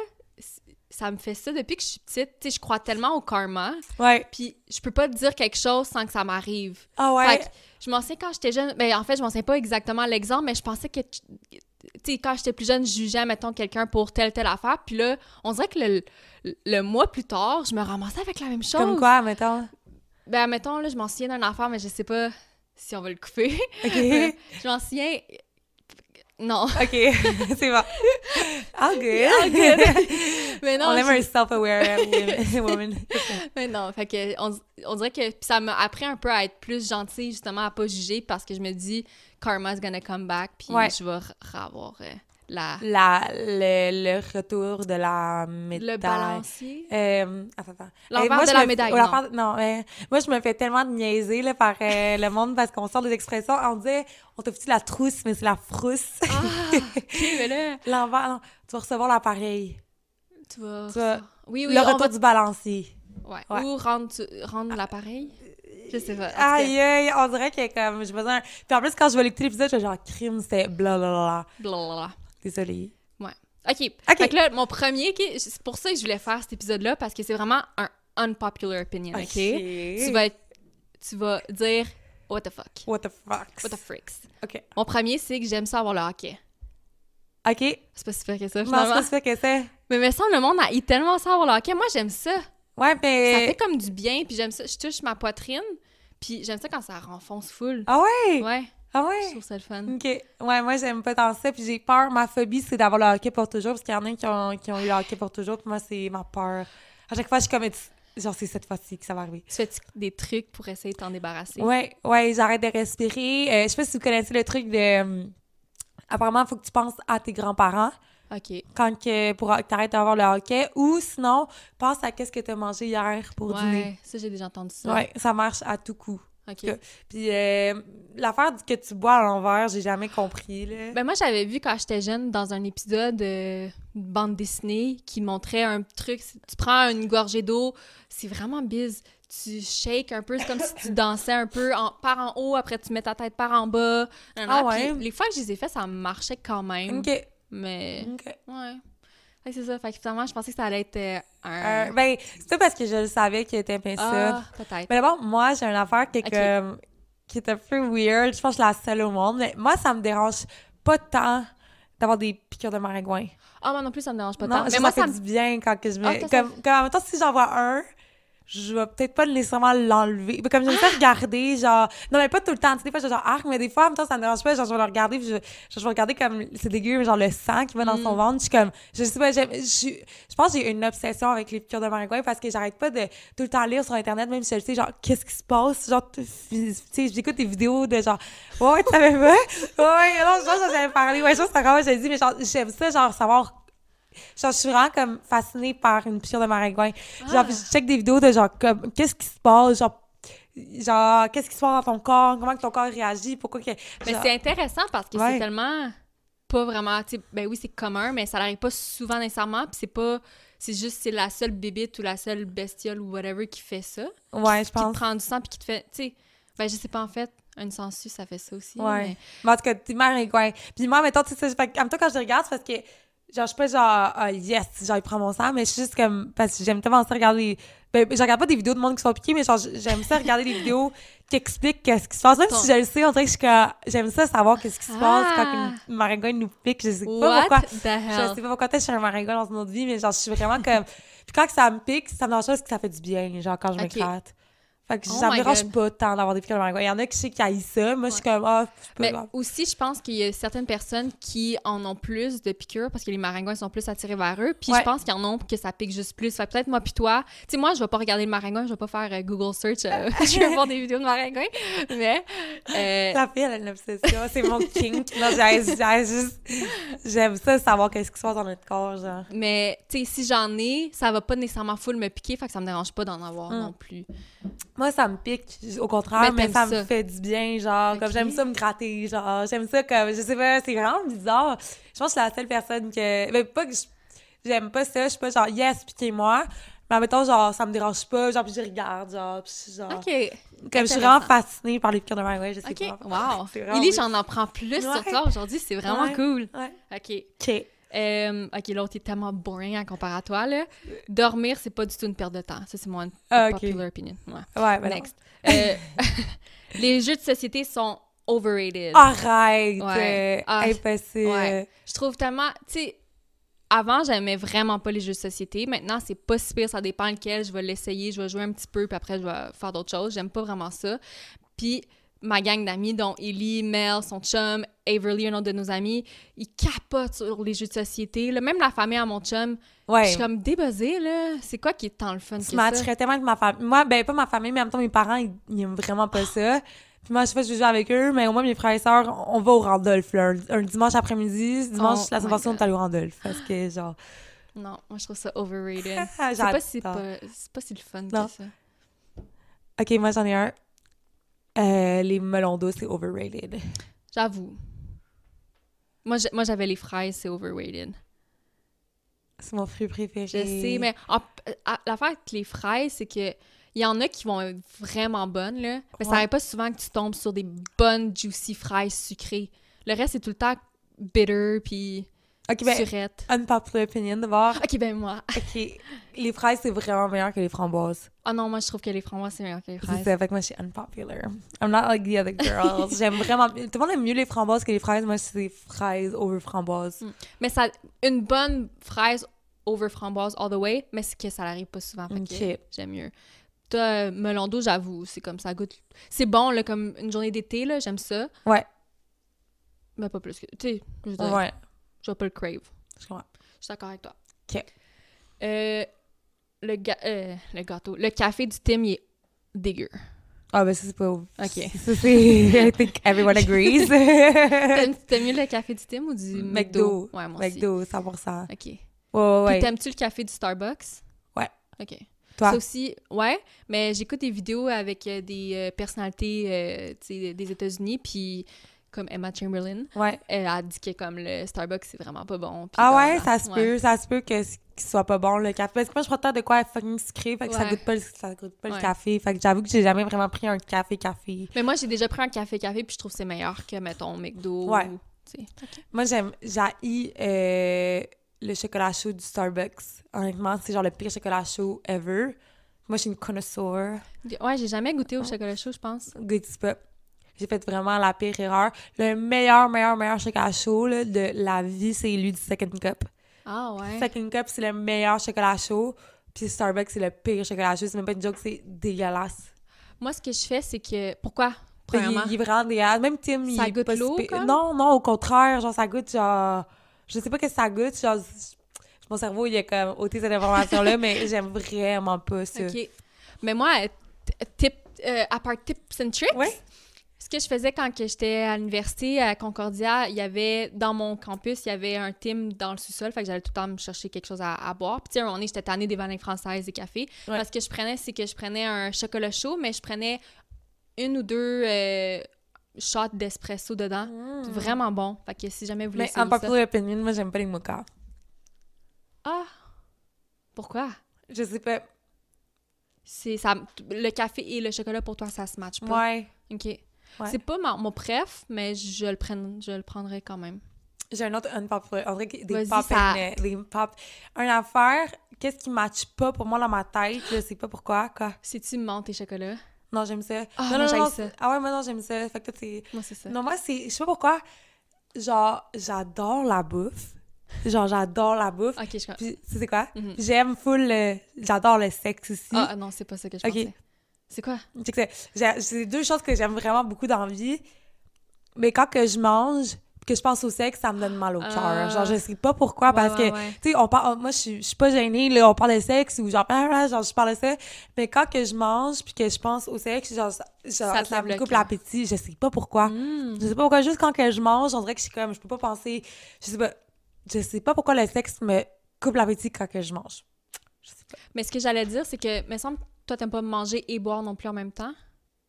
[SPEAKER 2] ça me fait ça depuis que je suis petite. Tu sais, je crois tellement au karma.
[SPEAKER 1] Ouais.
[SPEAKER 2] Puis je peux pas te dire quelque chose sans que ça m'arrive.
[SPEAKER 1] Ah ouais?
[SPEAKER 2] Fait que je m'en souviens quand j'étais jeune. Ben, en fait, je m'en souviens pas exactement l'exemple, mais je pensais que. Tu sais, quand j'étais plus jeune, je jugeais, mettons, quelqu'un pour telle, telle affaire. Puis là, on dirait que le, le, le mois plus tard, je me ramassais avec la même chose.
[SPEAKER 1] Comme quoi, mettons?
[SPEAKER 2] Ben, mettons, là, je m'en souviens d'une affaire, mais je sais pas si on va le couper.
[SPEAKER 1] OK.
[SPEAKER 2] je m'en souviens. Non.
[SPEAKER 1] OK, c'est bon. All good.
[SPEAKER 2] All good. Mais non,
[SPEAKER 1] On aime un self-aware woman-.
[SPEAKER 2] Mais non, fait que on, on dirait que ça m'a appris un peu à être plus gentille, justement, à pas juger, parce que je me dis, karma's gonna come back, puis
[SPEAKER 1] Ouais.
[SPEAKER 2] je vais avoir euh, la,
[SPEAKER 1] La, le, le retour de la médaille.
[SPEAKER 2] le balancier?
[SPEAKER 1] Euh, attends, attends.
[SPEAKER 2] L'envers
[SPEAKER 1] Hey, moi,
[SPEAKER 2] de
[SPEAKER 1] je
[SPEAKER 2] la
[SPEAKER 1] me-
[SPEAKER 2] médaille, non.
[SPEAKER 1] l'envers- non, mais moi, je me fais tellement de niaiser là, par euh, le monde parce qu'on sort des expressions. On dit, on t'a foutu la trousse, mais c'est la frousse.
[SPEAKER 2] Ah, mais là,
[SPEAKER 1] L'envers, non, tu vas recevoir l'appareil.
[SPEAKER 2] tu vas...
[SPEAKER 1] Tu vas-
[SPEAKER 2] Oui, oui,
[SPEAKER 1] le retour
[SPEAKER 2] va...
[SPEAKER 1] du balancier.
[SPEAKER 2] Ouais.
[SPEAKER 1] Ouais.
[SPEAKER 2] Ou rendre, tu- rendre l'appareil. Je sais pas.
[SPEAKER 1] Aïe, aïe, on dirait que comme, j'ai besoin. Puis en plus, quand je vais l'écouter l'épisode, je vais genre, crime, c'était blablabla.
[SPEAKER 2] Blablabla.
[SPEAKER 1] Désolée.
[SPEAKER 2] OK.
[SPEAKER 1] OK.
[SPEAKER 2] Fait que là, mon premier, c'est pour ça que je voulais faire cet épisode-là, parce que c'est vraiment un unpopular opinion, OK? Tu vas, être- tu vas dire « what the fuck?
[SPEAKER 1] What the fuck? ».
[SPEAKER 2] What the freaks?
[SPEAKER 1] OK.
[SPEAKER 2] Mon premier, c'est que j'aime ça avoir le hockey.
[SPEAKER 1] OK.
[SPEAKER 2] C'est pas si que ça,
[SPEAKER 1] Non, c'est
[SPEAKER 2] finalement.
[SPEAKER 1] pas ça que c'est.
[SPEAKER 2] Mais me semble le monde a tellement ça avoir le hockey. Moi, j'aime ça.
[SPEAKER 1] Ouais,
[SPEAKER 2] Ça
[SPEAKER 1] mais.
[SPEAKER 2] fait comme du bien, puis j'aime ça. Je touche ma poitrine, puis j'aime ça quand ça renfonce full.
[SPEAKER 1] Ah ouais?
[SPEAKER 2] Ouais,
[SPEAKER 1] Ah
[SPEAKER 2] je
[SPEAKER 1] ouais?
[SPEAKER 2] trouve ça le fun.
[SPEAKER 1] OK. Ouais, moi, j'aime pas tant ça. Puis j'ai peur. Ma phobie, c'est d'avoir le hockey pour toujours. Parce qu'il y en a qui ont, qui ont eu le hockey pour toujours. Puis moi, c'est ma peur. À chaque fois, je suis comme. Genre, c'est cette fois-ci que ça va arriver.
[SPEAKER 2] Tu fais des trucs pour essayer de t'en débarrasser?
[SPEAKER 1] Ouais, ouais, j'arrête de respirer. Euh, je sais pas si vous connaissez le truc de. euh, apparemment, il faut que tu penses à tes grands-parents
[SPEAKER 2] OK.
[SPEAKER 1] quand que, pour que t'arrêtes d'avoir le hockey. Ou sinon, pense à qu'est-ce que t'as mangé hier pour dîner.
[SPEAKER 2] Ouais, ça, j'ai déjà entendu ça.
[SPEAKER 1] Ouais, ça marche à tout coup.
[SPEAKER 2] OK.
[SPEAKER 1] que- Puis euh, l'affaire du que tu bois à l'envers, j'ai jamais compris, là.
[SPEAKER 2] Ben moi, j'avais vu quand j'étais jeune dans un épisode euh, de bande dessinée qui montrait un truc. Tu prends une gorgée d'eau, c'est vraiment bise. Tu shakes un peu, c'est comme si tu dansais un peu en, par en haut, après tu mets ta tête par en bas. Nan.
[SPEAKER 1] Ah ouais?
[SPEAKER 2] Puis les fois que je les ai fait, ça marchait quand même.
[SPEAKER 1] OK.
[SPEAKER 2] Mais
[SPEAKER 1] OK.
[SPEAKER 2] ouais. Fait que c'est ça. Fait que finalement, je pensais que ça allait être euh, un.
[SPEAKER 1] Euh, ben, c'est pas parce que je le savais qu'il était bien ça.
[SPEAKER 2] ah, peut-être.
[SPEAKER 1] Mais d'abord, moi, j'ai une affaire qui est, comme- qui est un peu weird. Je pense que je suis la seule au monde. Mais moi, ça me dérange pas tant d'avoir des piqûres de maringouin.
[SPEAKER 2] Ah, moi non plus, ça me dérange pas
[SPEAKER 1] non,
[SPEAKER 2] tant. Mais moi, ça me.
[SPEAKER 1] du bien quand que je me...
[SPEAKER 2] Ah,
[SPEAKER 1] comme, comme, mettons, si j'en vois un, je vais peut-être pas nécessairement l'enlever. Mais Comme j'aime ça
[SPEAKER 2] Ah!
[SPEAKER 1] regarder, genre... Non, mais pas tout le temps. Tu sais, des fois, je genre arc, mais des fois, en même temps, ça me dérange pas. Genre, je vais le regarder, puis je, genre, je vais regarder comme... C'est dégueu, mais genre le sang qui va dans
[SPEAKER 2] Mm.
[SPEAKER 1] son ventre. Je suis comme... Je sais pas, j'aime... Je, je pense que j'ai une obsession avec les piqûres de maringouin parce que j'arrête pas de tout le temps lire sur Internet, même si je le sais, genre, qu'est-ce qui se passe? Genre, tu sais, j'écoute des vidéos de genre... Ouais, tu savais pas? Ouais, non, je pense que j'avais parlé. Ouais, je c'est encore, j'ai dit, mais genre, j'aime ça, genre, savoir Genre, je suis vraiment comme fascinée par une piqûre de maringouin. Genre,
[SPEAKER 2] Ah.
[SPEAKER 1] je check des vidéos de genre, comme, qu'est-ce qui se passe? Genre, genre qu'est-ce qui se passe dans ton corps? Comment que ton corps réagit? Pourquoi que.
[SPEAKER 2] Mais
[SPEAKER 1] genre-
[SPEAKER 2] c'est intéressant parce que
[SPEAKER 1] Ouais.
[SPEAKER 2] c'est tellement pas vraiment, ben oui, c'est commun, mais ça n'arrive pas souvent nécessairement, puis c'est pas, c'est juste, c'est la seule bébite ou la seule bestiole ou whatever qui fait ça,
[SPEAKER 1] Ouais, je
[SPEAKER 2] qui te
[SPEAKER 1] pense.
[SPEAKER 2] prend du sang puis qui te fait, tu sais, ben je sais pas en fait, une sangsue, ça fait ça aussi.
[SPEAKER 1] Ouais.
[SPEAKER 2] mais-
[SPEAKER 1] Mais en tout cas, t'es maringouin. Puis moi, mettons, tu sais, en même temps, quand je regarde, c'est parce que, genre, je suis pas genre, ah, yes, genre, il prend mon sang, mais je suis juste comme, parce que j'aime tellement ça regarder. Ben, je regarde pas des vidéos de monde qui sont piqués, mais genre, j'aime ça regarder des vidéos qui expliquent qu'est-ce qui se passe. Même
[SPEAKER 2] Ton-
[SPEAKER 1] si je le sais, on dirait que je suis comme, j'aime ça savoir qu'est-ce qui se passe
[SPEAKER 2] Ah.
[SPEAKER 1] quand une maringouin nous pique. Je sais pas
[SPEAKER 2] What
[SPEAKER 1] pourquoi. Je sais pas pourquoi je suis un maringouin dans une autre vie, mais genre, je suis vraiment comme. Puis quand que ça me pique, ça me pas parce que ça fait du bien, genre, quand je me
[SPEAKER 2] Ok.
[SPEAKER 1] Fait que
[SPEAKER 2] Oh
[SPEAKER 1] ça me
[SPEAKER 2] my
[SPEAKER 1] dérange
[SPEAKER 2] God.
[SPEAKER 1] pas tant d'avoir des piqûres de maringouin. Il y en a qui je sais qui haïssent ça. Moi, je suis comme, ah, pas
[SPEAKER 2] Mais
[SPEAKER 1] grave.
[SPEAKER 2] aussi, je pense qu'il y a certaines personnes qui en ont plus de piqûres parce que les maringouins sont plus attirés vers eux. Puis
[SPEAKER 1] Ouais.
[SPEAKER 2] je pense qu'il y en a que ça pique juste plus. Fait peut-être moi puis toi, tu sais, moi, je vais pas regarder le maringouin, je vais pas faire euh, Google search, euh, je vais voir des vidéos de maringouin. Mais, euh,
[SPEAKER 1] La fille, elle a une obsession. C'est mon kink. Non. J'aime ça, savoir qu'est-ce qui se passe dans notre corps, genre.
[SPEAKER 2] mais tu sais, si j'en ai, ça va pas nécessairement full me piquer, fait que ça me dérange pas d'en avoir
[SPEAKER 1] Mm.
[SPEAKER 2] non plus.
[SPEAKER 1] Moi, ça me pique, au contraire,
[SPEAKER 2] Mais
[SPEAKER 1] mais, ça, me fait du bien, genre, comme j'aime ça me gratter, genre, j'aime ça comme, je sais pas, c'est vraiment bizarre. Je pense que je suis la seule personne que, mais pas que j'aime pas ça, je suis pas genre, yes, piquez-moi, mais en même temps, genre, ça me dérange pas, genre, puis je regarde, genre, puis je suis genre,
[SPEAKER 2] OK.
[SPEAKER 1] comme je suis vraiment fascinée par les piqûres de main, ouais, je sais
[SPEAKER 2] OK.
[SPEAKER 1] pas.
[SPEAKER 2] Wow.
[SPEAKER 1] Weird.
[SPEAKER 2] j'en apprends plus sur toi aujourd'hui. C'est vraiment
[SPEAKER 1] Ouais.
[SPEAKER 2] cool.
[SPEAKER 1] Ouais.
[SPEAKER 2] OK.
[SPEAKER 1] OK.
[SPEAKER 2] Euh, OK, l'autre est tellement boring à toi, là. Dormir, c'est pas du tout une perte de temps. Ça, c'est mon
[SPEAKER 1] Ah,
[SPEAKER 2] popular opinion. Ouais.
[SPEAKER 1] Ouais, non.
[SPEAKER 2] Next. Euh, les jeux de société sont overrated.
[SPEAKER 1] Arrête!
[SPEAKER 2] Ouais.
[SPEAKER 1] euh,
[SPEAKER 2] Ah,
[SPEAKER 1] impossible.
[SPEAKER 2] ouais. Je trouve tellement... Tu sais, avant, j'aimais vraiment pas les jeux de société. Maintenant, c'est pas si pire. Ça dépend lequel. Je vais l'essayer, je vais jouer un petit peu, puis après, je vais faire d'autres choses. J'aime pas vraiment ça. Puis ma gang d'amis, dont Ellie, Mel, son chum, Averly, un autre de nos amis, ils capotent sur les jeux de société. là. Même la famille à mon chum, je
[SPEAKER 1] Ouais.
[SPEAKER 2] suis comme débuzzée, là. C'est quoi qui est tant le fun que
[SPEAKER 1] Je
[SPEAKER 2] ça?
[SPEAKER 1] matcherais tellement avec ma famille. Moi, ben, pas ma famille, mais en même temps, mes parents, ils, ils aiment vraiment pas ça. Puis moi, je sais pas je joue avec eux, mais au moins, mes frères et sœurs, on va au Randolph, là. Un, dimanche après-midi, dimanche,
[SPEAKER 2] Oh
[SPEAKER 1] la semaine on est allé au Randolph. Parce que, genre.
[SPEAKER 2] Non, moi, je trouve ça overrated. C'est pas, si pas, c'est pas si le fun
[SPEAKER 1] Non.
[SPEAKER 2] que ça.
[SPEAKER 1] Ok, moi, j'en ai un. Euh, les melons d'eau, c'est overrated.
[SPEAKER 2] J'avoue. Moi, j'avais les fraises, c'est overrated.
[SPEAKER 1] C'est mon fruit préféré.
[SPEAKER 2] Je sais, mais l'affaire avec les fraises, c'est que il y en a qui vont être vraiment bonnes, là. Mais ça
[SPEAKER 1] Ouais.
[SPEAKER 2] arrive pas souvent que tu tombes sur des bonnes, juicy fraises sucrées. Le reste, c'est tout le temps bitter, puis
[SPEAKER 1] Ok, ben,
[SPEAKER 2] surette.
[SPEAKER 1] unpopular opinion voir.
[SPEAKER 2] Ok, ben moi.
[SPEAKER 1] Ok, les fraises, c'est vraiment meilleur que les framboises.
[SPEAKER 2] Ah non, moi, je trouve que les framboises, c'est meilleur que les
[SPEAKER 1] C'est
[SPEAKER 2] fraises.
[SPEAKER 1] ça, fait que moi, je suis unpopular. I'm not like the other girls. J'aime vraiment... Tout le monde aime mieux les framboises que les fraises. Moi, c'est fraises over framboises.
[SPEAKER 2] Mais ça, une bonne fraise over framboise all the way, mais c'est que ça n'arrive pas souvent. Fait que
[SPEAKER 1] Ok.
[SPEAKER 2] j'aime mieux. Euh, melon d'eau, j'avoue, c'est comme ça goûte. C'est bon, là, comme une journée d'été, là, j'aime ça.
[SPEAKER 1] Ouais.
[SPEAKER 2] Mais pas plus que. Tu sais, je veux dire,
[SPEAKER 1] Ouais.
[SPEAKER 2] Je vais pas le crave.
[SPEAKER 1] Je comprends.
[SPEAKER 2] Je suis d'accord avec toi.
[SPEAKER 1] Ok.
[SPEAKER 2] Euh, le, ga- euh, le gâteau. Le café du Tim, il est dégueu.
[SPEAKER 1] Ah, ben ça, c'est pas...
[SPEAKER 2] Ok.
[SPEAKER 1] Ça, c'est... I think everyone agrees.
[SPEAKER 2] T'aimes mieux le café du Tim ou du McDo?
[SPEAKER 1] McDo.
[SPEAKER 2] Ouais, moi aussi.
[SPEAKER 1] McDo, 100%.
[SPEAKER 2] OK.
[SPEAKER 1] Ouais, ouais, ouais.
[SPEAKER 2] t'aimes-tu le café du Starbucks?
[SPEAKER 1] Ouais.
[SPEAKER 2] OK.
[SPEAKER 1] Toi?
[SPEAKER 2] Ça aussi, ouais, mais j'écoute des vidéos avec euh, des personnalités euh, des États-Unis, puis comme Emma Chamberlain,
[SPEAKER 1] Ouais.
[SPEAKER 2] elle a dit que comme le Starbucks, c'est vraiment pas bon.
[SPEAKER 1] Ah ouais, ça se peut. Ça se peut que qu'il soit pas bon, le café. Parce que moi, je prends tant de quoi fucking sucré, fait que ça goûte pas, le, ça goûte pas le café. Fait que j'avoue que j'ai jamais vraiment pris un café-café.
[SPEAKER 2] Mais moi, j'ai déjà pris un café-café, puis je trouve que c'est meilleur que, mettons, McDo.
[SPEAKER 1] Ouais.
[SPEAKER 2] ou-.
[SPEAKER 1] Moi, j'aime... J'ai euh, le chocolat chaud du Starbucks. Honnêtement, c'est genre le pire chocolat chaud ever. Moi, je suis une connoisseur.
[SPEAKER 2] Ouais, j'ai jamais goûté au chocolat chaud, je pense.
[SPEAKER 1] Goûte pas. J'ai fait vraiment la pire erreur. Le meilleur, meilleur, meilleur chocolat chaud là, de la vie, c'est lui du Second Cup.
[SPEAKER 2] Ah ouais.
[SPEAKER 1] Second Cup, c'est le meilleur chocolat chaud. Puis Starbucks, c'est le pire chocolat chaud. C'est même pas une joke, c'est dégueulasse.
[SPEAKER 2] Moi, ce que je fais, c'est que. Pourquoi?
[SPEAKER 1] Il,
[SPEAKER 2] Premièrement.
[SPEAKER 1] il est vraiment dégueulasse. Même Tim, il
[SPEAKER 2] Ça
[SPEAKER 1] est
[SPEAKER 2] goûte
[SPEAKER 1] pas
[SPEAKER 2] l'eau?
[SPEAKER 1] Non, non, au contraire. Genre, ça goûte genre... Je sais pas que ça goûte. Genre, mon cerveau, il a comme ôté cette information-là, mais j'aime vraiment pas ça.
[SPEAKER 2] OK. Mais moi, tip, euh, à part tips and tricks,
[SPEAKER 1] Ouais.
[SPEAKER 2] Ce que je faisais quand j'étais à l'université à Concordia, il y avait, dans mon campus, il y avait un team dans le sous-sol, fait que j'allais tout le temps me chercher quelque chose à, à boire. Puis, tu sais, moment donné, j'étais tannée des vanilles françaises et café.
[SPEAKER 1] Ouais.
[SPEAKER 2] Parce que je prenais, c'est que je prenais un chocolat chaud, mais je prenais une ou deux euh, shots d'espresso dedans. C'est Vraiment bon. Fait que si jamais vous voulez
[SPEAKER 1] Mais en
[SPEAKER 2] ça...
[SPEAKER 1] popular opinion, moi, j'aime pas les mochas.
[SPEAKER 2] Ah! Pourquoi?
[SPEAKER 1] Je sais pas.
[SPEAKER 2] C'est ça, le café et le chocolat pour toi ça se match pas.
[SPEAKER 1] Ouais.
[SPEAKER 2] OK. C'est pas ma- mon préf, mais je le prenne, je le prendrai quand même.
[SPEAKER 1] J'ai un autre unpopular. On dirait des pop
[SPEAKER 2] ça-
[SPEAKER 1] and, des pop. Un affaire, qu'est-ce qui matche pas pour moi dans ma tête? Je sais pas pourquoi. Quoi?
[SPEAKER 2] C'est-tu menthe et chocolat?
[SPEAKER 1] Non, j'aime ça.
[SPEAKER 2] Ah,
[SPEAKER 1] non, non, non,
[SPEAKER 2] ça.
[SPEAKER 1] Ah ouais, moi non, j'aime ça. Fait que c'est.
[SPEAKER 2] Moi, c'est ça.
[SPEAKER 1] Non, moi, c'est. Je sais pas pourquoi. Genre, j'adore la bouffe. Genre, j'adore la bouffe.
[SPEAKER 2] OK, je comprends.
[SPEAKER 1] Puis, tu sais quoi?
[SPEAKER 2] Mhm.
[SPEAKER 1] J'aime full. le- J'adore le sexe aussi.
[SPEAKER 2] Ah non, c'est pas ça que je
[SPEAKER 1] Ok.
[SPEAKER 2] pensais. C'est quoi?
[SPEAKER 1] C'est deux choses que j'aime vraiment beaucoup dans la vie. Mais quand que je mange, que je pense au sexe, ça me donne mal au cœur.
[SPEAKER 2] Ah.
[SPEAKER 1] Genre, je sais pas pourquoi, parce
[SPEAKER 2] Ouais,
[SPEAKER 1] que,
[SPEAKER 2] ouais.
[SPEAKER 1] tu sais, on parle, moi, je suis- pas gênée, là, on parle de sexe ou genre, ah, ah, genre, je parle de ça. Mais quand que je mange puis que je pense au sexe, genre, ça, genre,
[SPEAKER 2] Ça
[SPEAKER 1] me coupe l'appétit. Je sais pas pourquoi.
[SPEAKER 2] Mm.
[SPEAKER 1] Je sais pas pourquoi, juste quand que je mange, on dirait que je suis comme, je peux pas penser, je sais pas, je sais pas pourquoi le sexe me coupe l'appétit quand que je mange. Je sais pas.
[SPEAKER 2] Mais ce que j'allais dire, c'est que, me semble, toi, t'aimes pas manger et boire non plus en même temps?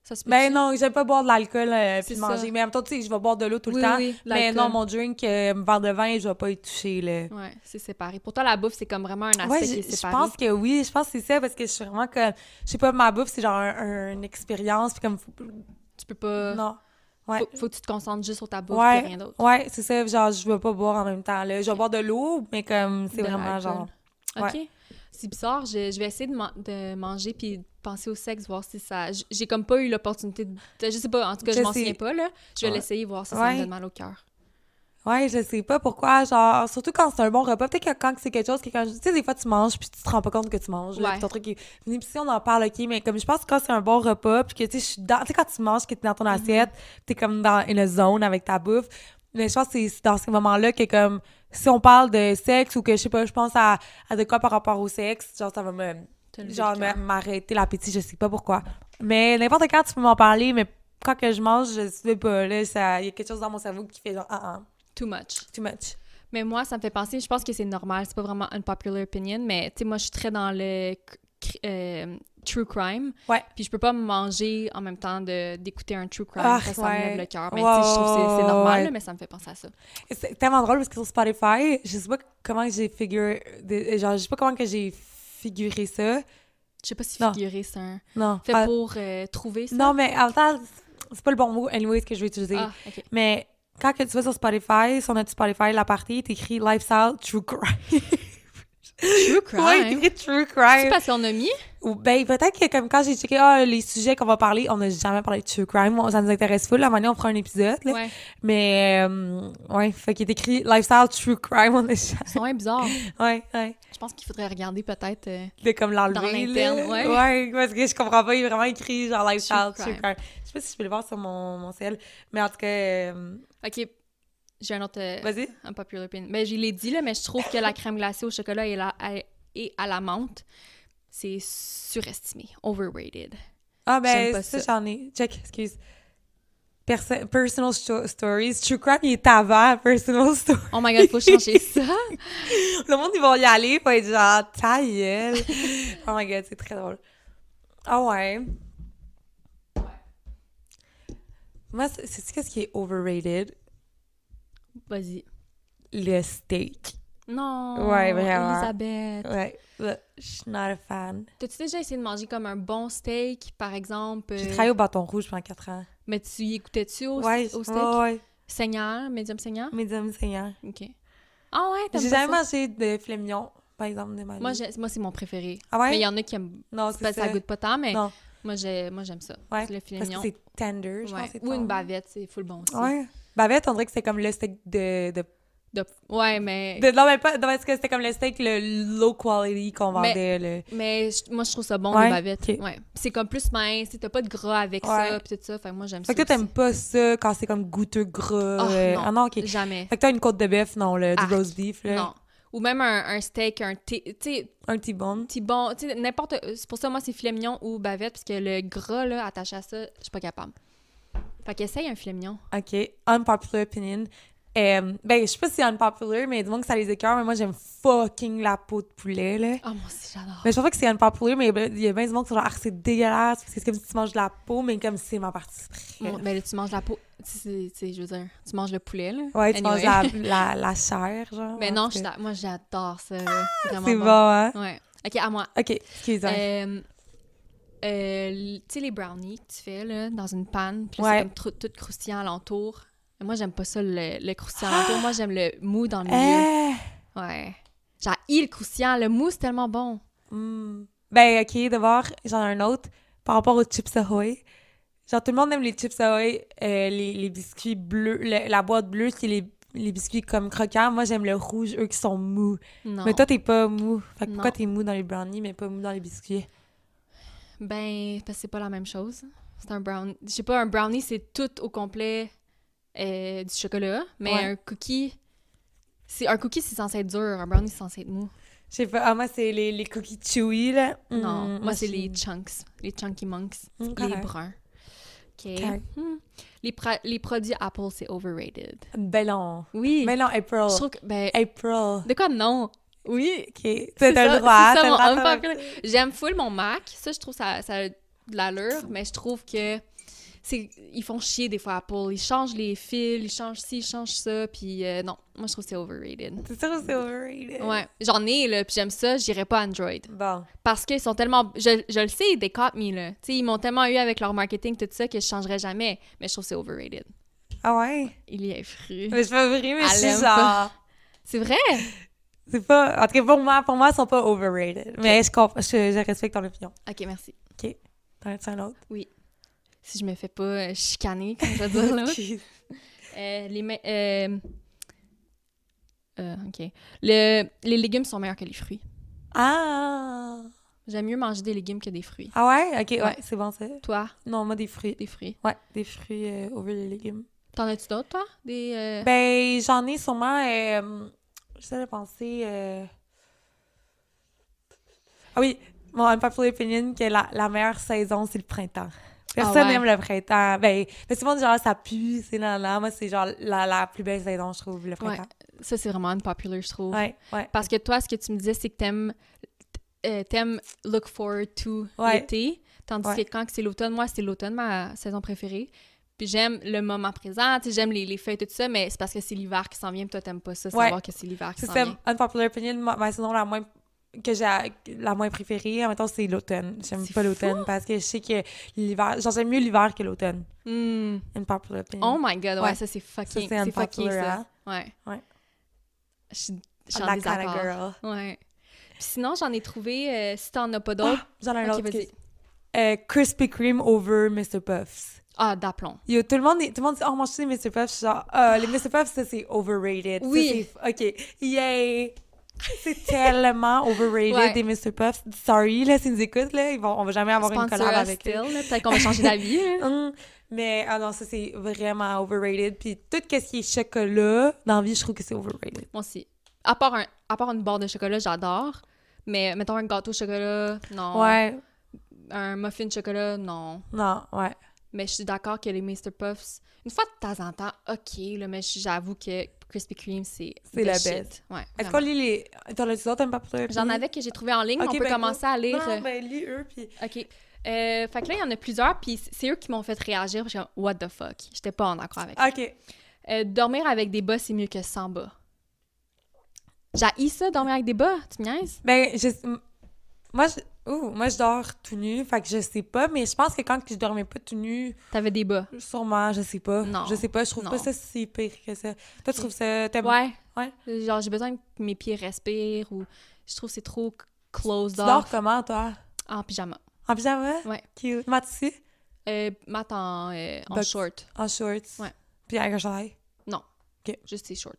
[SPEAKER 2] Ça se
[SPEAKER 1] Ben non, j'aime pas boire de l'alcool euh, puis
[SPEAKER 2] ça.
[SPEAKER 1] manger. Mais en même temps, tu sais, je vais boire de l'eau tout le temps.
[SPEAKER 2] oui,
[SPEAKER 1] mais non, mon drink, euh, verre de vin, je vais pas y toucher, là.
[SPEAKER 2] Ouais, c'est séparé. Pour toi, la bouffe, c'est comme vraiment un aspect
[SPEAKER 1] Ouais,
[SPEAKER 2] qui
[SPEAKER 1] je, pense que oui, je pense que c'est ça parce que je suis vraiment comme je sais pas ma bouffe c'est genre un- une expérience puis comme faut-
[SPEAKER 2] Tu peux pas...
[SPEAKER 1] non. Ouais.
[SPEAKER 2] Faut, faut que tu te concentres juste sur ta bouffe
[SPEAKER 1] Ouais.
[SPEAKER 2] et rien d'autre.
[SPEAKER 1] Ouais, c'est ça, genre je veux pas boire en même temps là, je vais boire de l'eau mais comme c'est vraiment genre
[SPEAKER 2] OK. C'est bizarre. Je, je vais essayer de, man- de manger puis de penser au sexe, voir si ça... J'ai comme pas eu l'opportunité de... Je sais pas, en tout cas, je,
[SPEAKER 1] Je
[SPEAKER 2] m'en souviens pas, là. Je vais
[SPEAKER 1] Ouais.
[SPEAKER 2] l'essayer, voir si ça me donne mal au cœur.
[SPEAKER 1] Ouais, je sais pas pourquoi genre surtout quand c'est un bon repas, peut-être que quand c'est quelque chose que quand tu sais des fois tu manges puis tu te rends pas compte que tu manges là,
[SPEAKER 2] Ouais.
[SPEAKER 1] ton truc est puis si on en parle OK, mais comme je pense que quand c'est un bon repas puis que tu sais je suis dans tu sais quand tu manges que t'es dans ton
[SPEAKER 2] Mm-hmm.
[SPEAKER 1] assiette, t'es comme dans une zone avec ta bouffe. Mais je pense que c'est- dans ces moments-là que comme si on parle de sexe ou que je sais pas, je pense à, à de quoi par rapport au sexe, genre ça va me genre m'arrêter l'appétit, je sais pas pourquoi. Mais n'importe quand tu peux m'en parler, mais quand que je mange, je sais pas là, il y a quelque chose dans mon cerveau qui fait genre ah ah,
[SPEAKER 2] Too much.
[SPEAKER 1] too much.
[SPEAKER 2] Mais moi, ça me fait penser, je pense que c'est normal, c'est pas vraiment un popular opinion, mais tu sais, moi, je suis très dans le euh, true crime.
[SPEAKER 1] Ouais.
[SPEAKER 2] Puis je peux pas manger en même temps d'écouter un true crime,
[SPEAKER 1] Ah,
[SPEAKER 2] ça me lève le cœur. Mais
[SPEAKER 1] Ouais,
[SPEAKER 2] tu sais, je trouve que c'est- normal, là, mais ça me fait penser à ça.
[SPEAKER 1] C'est tellement drôle parce que sur Spotify, je sais pas comment j'ai figuré genre je sais pas comment que j'ai figuré ça.
[SPEAKER 2] Je sais pas si
[SPEAKER 1] Non.
[SPEAKER 2] figurer, c'est un...
[SPEAKER 1] Non.
[SPEAKER 2] Fait
[SPEAKER 1] Ah,
[SPEAKER 2] pour euh, trouver ça?
[SPEAKER 1] non, mais en même temps, c'est pas le bon mot anyway ce que je vais utiliser.
[SPEAKER 2] Ah, OK.
[SPEAKER 1] Mais quand que tu vas sur Spotify, sur notre Spotify, la partie, t'écris lifestyle true crime.
[SPEAKER 2] True crime?
[SPEAKER 1] ouais, t'écris true
[SPEAKER 2] C'est
[SPEAKER 1] crime.
[SPEAKER 2] parce qu'on a mis?
[SPEAKER 1] Ou ben peut-être que comme quand j'ai checké ah, les sujets qu'on va parler, on n'a jamais parlé de true crime, ça nous intéresse full. La manière on fera un épisode. Là.
[SPEAKER 2] Ouais.
[SPEAKER 1] Mais euh, ouais, fait qu'il est écrit lifestyle true crime, on a jamais-
[SPEAKER 2] C'est vraiment bizarre.
[SPEAKER 1] Ouais, ouais.
[SPEAKER 2] Je pense qu'il faudrait regarder peut-être... euh,
[SPEAKER 1] de comme l'enlever.
[SPEAKER 2] Dans ouais.
[SPEAKER 1] Ouais, parce que je comprends pas, il est vraiment écrit genre lifestyle,
[SPEAKER 2] True
[SPEAKER 1] true
[SPEAKER 2] crime.
[SPEAKER 1] crime. Je sais pas si je peux le voir sur mon, mon ciel, mais en tout cas, euh,
[SPEAKER 2] OK, j'ai un autre... euh,
[SPEAKER 1] vas-y.
[SPEAKER 2] un popular opinion. Mais je l'ai dit, là, mais je trouve que la crème glacée au chocolat et, la, à- et à la menthe, c'est surestimé, overrated.
[SPEAKER 1] Ah ben,
[SPEAKER 2] pas
[SPEAKER 1] ça, j'en ai. Check, excuse. Perso- personal sto- stories. True crime, il est avant personal stories.
[SPEAKER 2] Oh my god, faut changer ça.
[SPEAKER 1] Le monde, ils vont y aller, faut être genre, ta gueule. oh my god, c'est très drôle. Ah ouais. Moi, c'est- qu'est-ce qui est overrated?
[SPEAKER 2] Vas-y.
[SPEAKER 1] Le steak.
[SPEAKER 2] Non.
[SPEAKER 1] Ouais, vraiment.
[SPEAKER 2] Elisabeth.
[SPEAKER 1] Ouais, je suis not a fan.
[SPEAKER 2] T'as-tu déjà essayé de manger comme un bon steak, par exemple?
[SPEAKER 1] J'ai
[SPEAKER 2] euh,
[SPEAKER 1] travaillé au bâton rouge pendant 4 ans.
[SPEAKER 2] Mais tu y écoutais-tu au,
[SPEAKER 1] Ouais,
[SPEAKER 2] au steak?
[SPEAKER 1] ouais, ouais.
[SPEAKER 2] Saignant, médium saignant?
[SPEAKER 1] Médium saignant.
[SPEAKER 2] OK. Ah ouais, t'aimes
[SPEAKER 1] J'ai jamais mangé de filet mignon, par exemple, de ma vie.
[SPEAKER 2] Moi, moi c'est mon préféré.
[SPEAKER 1] Ah ouais?
[SPEAKER 2] Mais il y en a qui aiment...
[SPEAKER 1] Non,
[SPEAKER 2] c'est
[SPEAKER 1] ça.
[SPEAKER 2] ça goûte pas tant, mais
[SPEAKER 1] Non,
[SPEAKER 2] moi, j'ai- moi j'aime ça.
[SPEAKER 1] ouais.
[SPEAKER 2] Le filet
[SPEAKER 1] Parce
[SPEAKER 2] mignon.
[SPEAKER 1] c'est tender, je
[SPEAKER 2] Ouais.
[SPEAKER 1] pense.
[SPEAKER 2] Ou une bavette, c'est full bon aussi.
[SPEAKER 1] Ouais. Bavette, on dirait que c'est comme le steak de... de,
[SPEAKER 2] De- Ouais, mais...
[SPEAKER 1] de- non, mais pas... Non, parce que c'était comme le steak, le low quality qu'on
[SPEAKER 2] Mais-
[SPEAKER 1] vendait, le...
[SPEAKER 2] Mais moi, je trouve ça bon,
[SPEAKER 1] Ouais,
[SPEAKER 2] les bavettes. Ouais. C'est comme plus mince, t'as pas de gras avec
[SPEAKER 1] Ouais.
[SPEAKER 2] ça, pis tout ça. Fait que moi, j'aime ça.
[SPEAKER 1] Fait que toi, t'aimes pas ça quand c'est comme goûteux, gras...
[SPEAKER 2] Ah,
[SPEAKER 1] euh,
[SPEAKER 2] non.
[SPEAKER 1] Ah non, OK.
[SPEAKER 2] Jamais.
[SPEAKER 1] Fait que t'as une côte de bœuf, non, le, du
[SPEAKER 2] Arc.
[SPEAKER 1] roast beef, là.
[SPEAKER 2] Non. Ou même un, un steak, un thé.
[SPEAKER 1] Un.
[SPEAKER 2] Tu sais, n'importe. C'est pour ça, moi, c'est filet mignon ou bavette, parce que le gras, là, attaché à ça, je suis pas capable. Fait qu'essaye un filet mignon.
[SPEAKER 1] OK. Unpopular opinion. Euh, ben, je sais pas si c'est unpopular, mais dis-moi que ça les écœure, mais moi, j'aime fucking la peau de poulet, là.
[SPEAKER 2] Ah, moi aussi, j'adore.
[SPEAKER 1] Mais je pas que c'est unpopular, mais il y a bien du monde qui sont genre, ah, c'est dégueulasse, parce que c'est comme si tu manges de la peau, mais comme si c'est ma partie
[SPEAKER 2] Bon,
[SPEAKER 1] préférée.
[SPEAKER 2] ben là, tu manges la peau. Tu sais, tu sais, je veux dire, tu manges le poulet, là.
[SPEAKER 1] Ouais, tu
[SPEAKER 2] Anyway.
[SPEAKER 1] manges la, la, la chair, genre.
[SPEAKER 2] Mais
[SPEAKER 1] en
[SPEAKER 2] non, moi, j'adore ça. Vraiment
[SPEAKER 1] C'est
[SPEAKER 2] bon.
[SPEAKER 1] bon, hein?
[SPEAKER 2] Ouais. Ok, à moi.
[SPEAKER 1] OK, excuse-moi.
[SPEAKER 2] Euh, euh, tu sais, les brownies que tu fais là, dans une panne, puis
[SPEAKER 1] Ouais.
[SPEAKER 2] c'est comme tr- tout croustillant alentour. Moi, j'aime pas ça, le, le croustillant alentour. Moi, j'aime le mou dans le milieu.
[SPEAKER 1] Eh!
[SPEAKER 2] Ouais. J'ai le croustillant. Le mou, c'est tellement bon.
[SPEAKER 1] Hmm. Ben, OK, d'abord, j'en ai un autre. Par rapport aux chips Ahoy. Genre, tout le monde aime les chips Ahoy, euh, les, les biscuits bleus, le- la boîte bleue, qui est les, les biscuits comme croquants. Moi, j'aime le rouge, eux qui sont mous.
[SPEAKER 2] Non.
[SPEAKER 1] Mais toi, t'es pas mou. Fait que pourquoi t'es mou dans les brownies, mais pas mou dans les biscuits?
[SPEAKER 2] Ben, parce que c'est pas la même chose. C'est un brownie. Je sais pas, un brownie, c'est tout au complet euh, du chocolat. Mais
[SPEAKER 1] Ouais.
[SPEAKER 2] un cookie. C'est, un cookie, c'est censé être dur. Un brownie, c'est censé être mou.
[SPEAKER 1] Je sais pas. Ah, moi, c'est les, les cookies chewy, là.
[SPEAKER 2] Non,
[SPEAKER 1] Hmm,
[SPEAKER 2] moi, c'est les chunks. Les chunky monks.
[SPEAKER 1] Hmm,
[SPEAKER 2] Les bruns. OK.
[SPEAKER 1] Correct.
[SPEAKER 2] Hmm. Les, les produits Apple, c'est overrated.
[SPEAKER 1] Non.
[SPEAKER 2] Oui.
[SPEAKER 1] Non, April.
[SPEAKER 2] Je trouve que, ben,
[SPEAKER 1] April.
[SPEAKER 2] de quoi non? Oui.
[SPEAKER 1] OK. T'as le droit.
[SPEAKER 2] Ça, mon. J'aime full mon Mac. Ça, je trouve ça, ça a de l'allure, mais je trouve que ils font chier des fois Apple. Ils changent les fils, ils changent ci, ils changent ça, puis euh, non, moi je trouve que c'est overrated.
[SPEAKER 1] C'est sûr que c'est overrated.
[SPEAKER 2] Ouais, j'en ai là, puis j'aime ça, j'irai pas Android.
[SPEAKER 1] Bon.
[SPEAKER 2] Parce qu'ils sont tellement, je, je le sais, des caught me là. Tu sais, ils m'ont tellement eu avec leur marketing tout ça que je changerais jamais, mais je trouve que c'est overrated.
[SPEAKER 1] Ah ouais?
[SPEAKER 2] Il y est fru.
[SPEAKER 1] Mais je pas vrai, mais je suis genre.
[SPEAKER 2] C'est vrai?
[SPEAKER 1] C'est pas. En tout cas, pour moi, pour moi, ils sont pas overrated. Mais je, je, je respecte ton opinion.
[SPEAKER 2] Ok, merci.
[SPEAKER 1] Ok. T'en as un autre?
[SPEAKER 2] Oui si je me fais pas euh, chicaner, comme je veux dire là. euh, les euh, euh, ok. Le, les légumes sont meilleurs que les fruits.
[SPEAKER 1] Ah!
[SPEAKER 2] J'aime mieux manger des légumes que des fruits.
[SPEAKER 1] Ah ouais? Ok, ouais, c'est bon ça.
[SPEAKER 2] Toi?
[SPEAKER 1] Non, moi des fruits.
[SPEAKER 2] Des fruits.
[SPEAKER 1] Ouais, des fruits euh, over les légumes.
[SPEAKER 2] T'en as-tu d'autres, toi? Des, euh...
[SPEAKER 1] Ben, j'en ai sûrement. Euh, J'essaie de penser. Euh... Ah oui, mon unpopular opinion que la, la meilleure saison, c'est le printemps. Personne n'aime le printemps. Ben, mais souvent, genre, ça pue, c'est là, là. Moi, c'est genre la, la, plus belle saison, je trouve, le printemps.
[SPEAKER 2] Ça, c'est vraiment une popular, je trouve.
[SPEAKER 1] Ouais, ouais.
[SPEAKER 2] Parce que toi, ce que tu me disais, c'est que t'aimes euh, t'aimes look forward to l'été. Tandis que quand c'est l'automne, moi, c'est l'automne, ma saison préférée. Puis j'aime le moment présent, j'aime les, les feuilles, tout ça, mais c'est parce que c'est l'hiver qui s'en vient, puis toi, t'aimes pas ça, savoir que c'est l'hiver qui s'en vient.
[SPEAKER 1] C'est unpopular opinion, ma, ma saison la moins que j'ai la moins préférée, en même temps, c'est l'automne. J'aime pas l'automne parce que je sais que l'hiver. Genre, j'aime mieux l'hiver que l'automne.
[SPEAKER 2] Mm.
[SPEAKER 1] Unpopular
[SPEAKER 2] Oh my god, ouais, ça c'est fucking. C'est fucking ça. Hein? Ouais.
[SPEAKER 1] Ouais.
[SPEAKER 2] Je suis en désaccord. Ouais. Puis sinon, j'en ai trouvé, euh, si t'en as pas d'autres.
[SPEAKER 1] Ah, j'en ai un autre. Euh, Krispy Kreme over Mr. Puffs.
[SPEAKER 2] Ah, d'aplomb.
[SPEAKER 1] Yo, tout le monde, tout le monde dit, oh, je sais Mr. Puffs. Genre, euh, les Mr. Puffs, ça, c'est overrated.
[SPEAKER 2] Oui.
[SPEAKER 1] Ça, OK. Yay. C'est tellement overrated des Mr. Puffs. Sorry, là, s'ils nous écoutent, là, ils vont, on va jamais avoir une collab avec eux.
[SPEAKER 2] Peut-être qu'on va changer d'avis.
[SPEAKER 1] Hum, mais, ah non, ça, c'est vraiment overrated. Puis tout ce qui est chocolat, dans la vie, je trouve que c'est overrated.
[SPEAKER 2] Moi aussi. À part, un, à part une barre de chocolat, j'adore. Mais mettons un gâteau au chocolat, non.
[SPEAKER 1] Ouais.
[SPEAKER 2] Un muffin de chocolat, non.
[SPEAKER 1] Non, ouais.
[SPEAKER 2] Mais je suis d'accord que les Mr. Puffs, une fois de temps en temps, ok, là, mais j'avoue que Krispy Kreme, c'est
[SPEAKER 1] C'est la bête.
[SPEAKER 2] Ouais,
[SPEAKER 1] Est-ce qu'on lit les... T'en as-tu d'autres un
[SPEAKER 2] J'en avais que j'ai trouvé en ligne, on peut ben, commencer à lire...
[SPEAKER 1] Non, ben lis eux, puis...
[SPEAKER 2] OK. Euh, fait que là, il y en a plusieurs, puis c'est eux qui m'ont fait réagir, que what the fuck? J'étais pas en accord avec
[SPEAKER 1] OK.
[SPEAKER 2] Euh, dormir avec des bas, c'est mieux que sans bas. J'ai ça, dormir avec des bas, tu me niaises?
[SPEAKER 1] Ben, je... Moi, je... Ouh, moi, je dors tout nu, fait que je sais pas, mais je pense que quand je dormais pas tout nu...
[SPEAKER 2] T'avais des bas?
[SPEAKER 1] Sûrement, je sais pas.
[SPEAKER 2] Non.
[SPEAKER 1] Je sais pas, je trouve pas ça si pire que ça. Toi, tu trouves ça...
[SPEAKER 2] Ouais.
[SPEAKER 1] Ouais?
[SPEAKER 2] Genre, j'ai besoin que mes pieds respirent ou je trouve que c'est trop closed
[SPEAKER 1] off. Tu dors comment, toi?
[SPEAKER 2] En pyjama.
[SPEAKER 1] En pyjama?
[SPEAKER 2] Ouais.
[SPEAKER 1] Cute. Mat ici?
[SPEAKER 2] Euh, mat en, euh, en short.
[SPEAKER 1] En shorts?
[SPEAKER 2] Ouais.
[SPEAKER 1] Puis avec un chandail?
[SPEAKER 2] Non.
[SPEAKER 1] OK.
[SPEAKER 2] Juste tes shorts.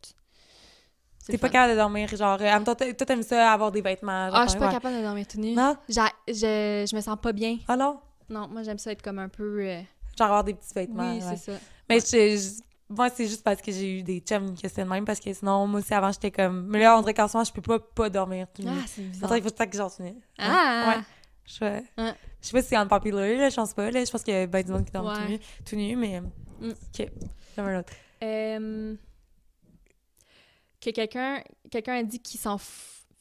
[SPEAKER 1] T'es pas capable de dormir, genre, euh, toi, t'aimes ça avoir des vêtements.
[SPEAKER 2] ah, je suis pas capable de dormir tout nu.
[SPEAKER 1] Non?
[SPEAKER 2] Je, je me sens pas bien.
[SPEAKER 1] Ah non?
[SPEAKER 2] Non, moi, j'aime ça être comme un peu... Euh,
[SPEAKER 1] genre avoir des petits vêtements.
[SPEAKER 2] Oui, c'est ça.
[SPEAKER 1] Mais je, moi, c'est juste parce que j'ai eu des chums qui étaient de même, parce que sinon, moi aussi, avant, j'étais comme... Mais là, on dirait qu'en ce moment, je peux pas pas dormir tout nu.
[SPEAKER 2] Ah, c'est bizarre.
[SPEAKER 1] On dirait qu'il faut que j'en souvienne.
[SPEAKER 2] Ah!
[SPEAKER 1] Ouais. Je, je sais pas si c'est unpopular, là, je pense pas, là. Je pense qu'il y a ben du monde qui dort tout, nu, tout nu, mais... Mm. OK. J'aime un autre.
[SPEAKER 2] Euh que quelqu'un quelqu'un a dit qu'il s'en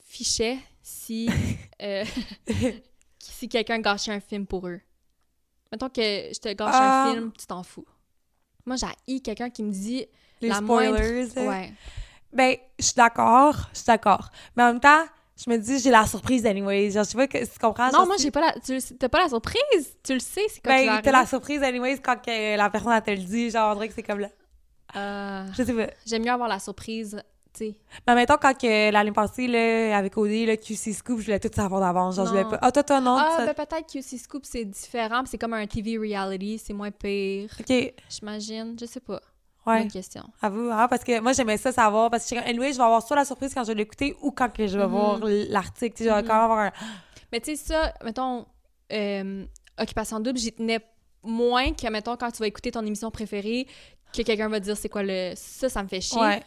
[SPEAKER 2] fichait si euh, si quelqu'un gâchait un film pour eux. Mettons que je te gâche un ah. film, tu t'en fous. Moi, j'ai quelqu'un qui me dit
[SPEAKER 1] les
[SPEAKER 2] la
[SPEAKER 1] spoilers.
[SPEAKER 2] Moindre... Ouais.
[SPEAKER 1] Ben, je suis d'accord, je suis d'accord. Mais en même temps, je me dis, j'ai la surprise anyway. Genre, je sais pas que tu comprends.
[SPEAKER 2] Non, moi, j'ai pas la. Tu t'as pas la surprise? Tu le sais, c'est quand
[SPEAKER 1] ben, t'as la surprise anyways quand que la personne elle te le dit. Genre, on dirait que c'est comme là.
[SPEAKER 2] Euh,
[SPEAKER 1] je sais pas.
[SPEAKER 2] J'aime mieux avoir la surprise
[SPEAKER 1] Mais mettons, quand que, l'année passée, là, avec Odie, là, QC Scoop, je voulais tout savoir d'avance. Genre, je voulais pas. Ah, toi, toi, non.
[SPEAKER 2] Ah, ben peut-être QC Scoop, c'est différent. C'est comme un TV reality. C'est moins pire.
[SPEAKER 1] OK.
[SPEAKER 2] J'imagine. Je sais pas.
[SPEAKER 1] Ouais.
[SPEAKER 2] Bonne question.
[SPEAKER 1] À vous, hein, parce que moi, j'aimais ça savoir. Parce que, anyway, je vais avoir soit la surprise quand je vais l'écouter ou quand que je vais mm-hmm. voir l'article. Tu sais, je vais mm-hmm. quand même avoir un.
[SPEAKER 2] Mais tu sais, ça, mettons, euh, Occupation Double, j'y tenais moins que, mettons, quand tu vas écouter ton émission préférée, que quelqu'un va dire c'est quoi le. Ça, ça me fait chier.
[SPEAKER 1] Ouais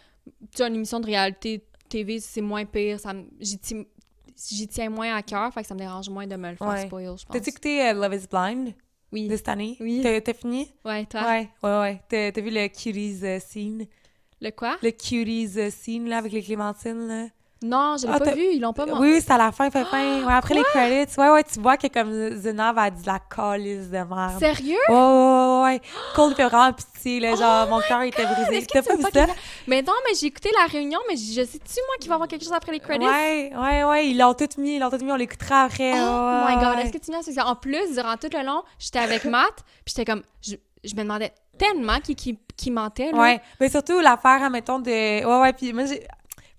[SPEAKER 2] tu as une émission de réalité TV, c'est moins pire. Ça j'y tiens moins à cœur, fait que ça me dérange moins de me le faire spoil, je pense.
[SPEAKER 1] T'as-tu écouté euh, Love is Blind?
[SPEAKER 2] Oui.
[SPEAKER 1] De cette année?
[SPEAKER 2] Oui.
[SPEAKER 1] T'as fini?
[SPEAKER 2] Ouais, toi?
[SPEAKER 1] Ouais, ouais, ouais. T'as vu le Cuties euh, scene?
[SPEAKER 2] Le quoi?
[SPEAKER 1] Le Cuties euh, scene, là, avec les clémentines, là?
[SPEAKER 2] Non, je l'ai
[SPEAKER 1] Ah,
[SPEAKER 2] pas vu, ils l'ont pas montré.
[SPEAKER 1] oui, c'est à la fin, fin, fin. Ouais, après les credits, ouais, ouais, tu vois que comme Zenab a dit la calice de merde.
[SPEAKER 2] Sérieux?
[SPEAKER 1] Ouais, ouais, ouais. Cole fait vraiment pitié, là, genre, mon cœur était brisé.
[SPEAKER 2] Oh
[SPEAKER 1] T'as pas vu ça?
[SPEAKER 2] Mais non, mais j'ai écouté la réunion, mais je sais-tu, moi, qu'il va y avoir quelque chose après les credits?
[SPEAKER 1] Ouais, ouais, ouais, ils l'ont tout mis, ils l'ont tout mis, on l'écoutera après.
[SPEAKER 2] Oh
[SPEAKER 1] ouais,
[SPEAKER 2] my god,
[SPEAKER 1] ouais.
[SPEAKER 2] est-ce que tu me dis En plus, durant tout le long, j'étais avec Matt, puis j'étais comme. Je, je me demandais tellement qui, qui, qui mentait, là.
[SPEAKER 1] Ouais, mais surtout l'affaire, admettons, de. Ouais, ouais, puis moi, j'ai.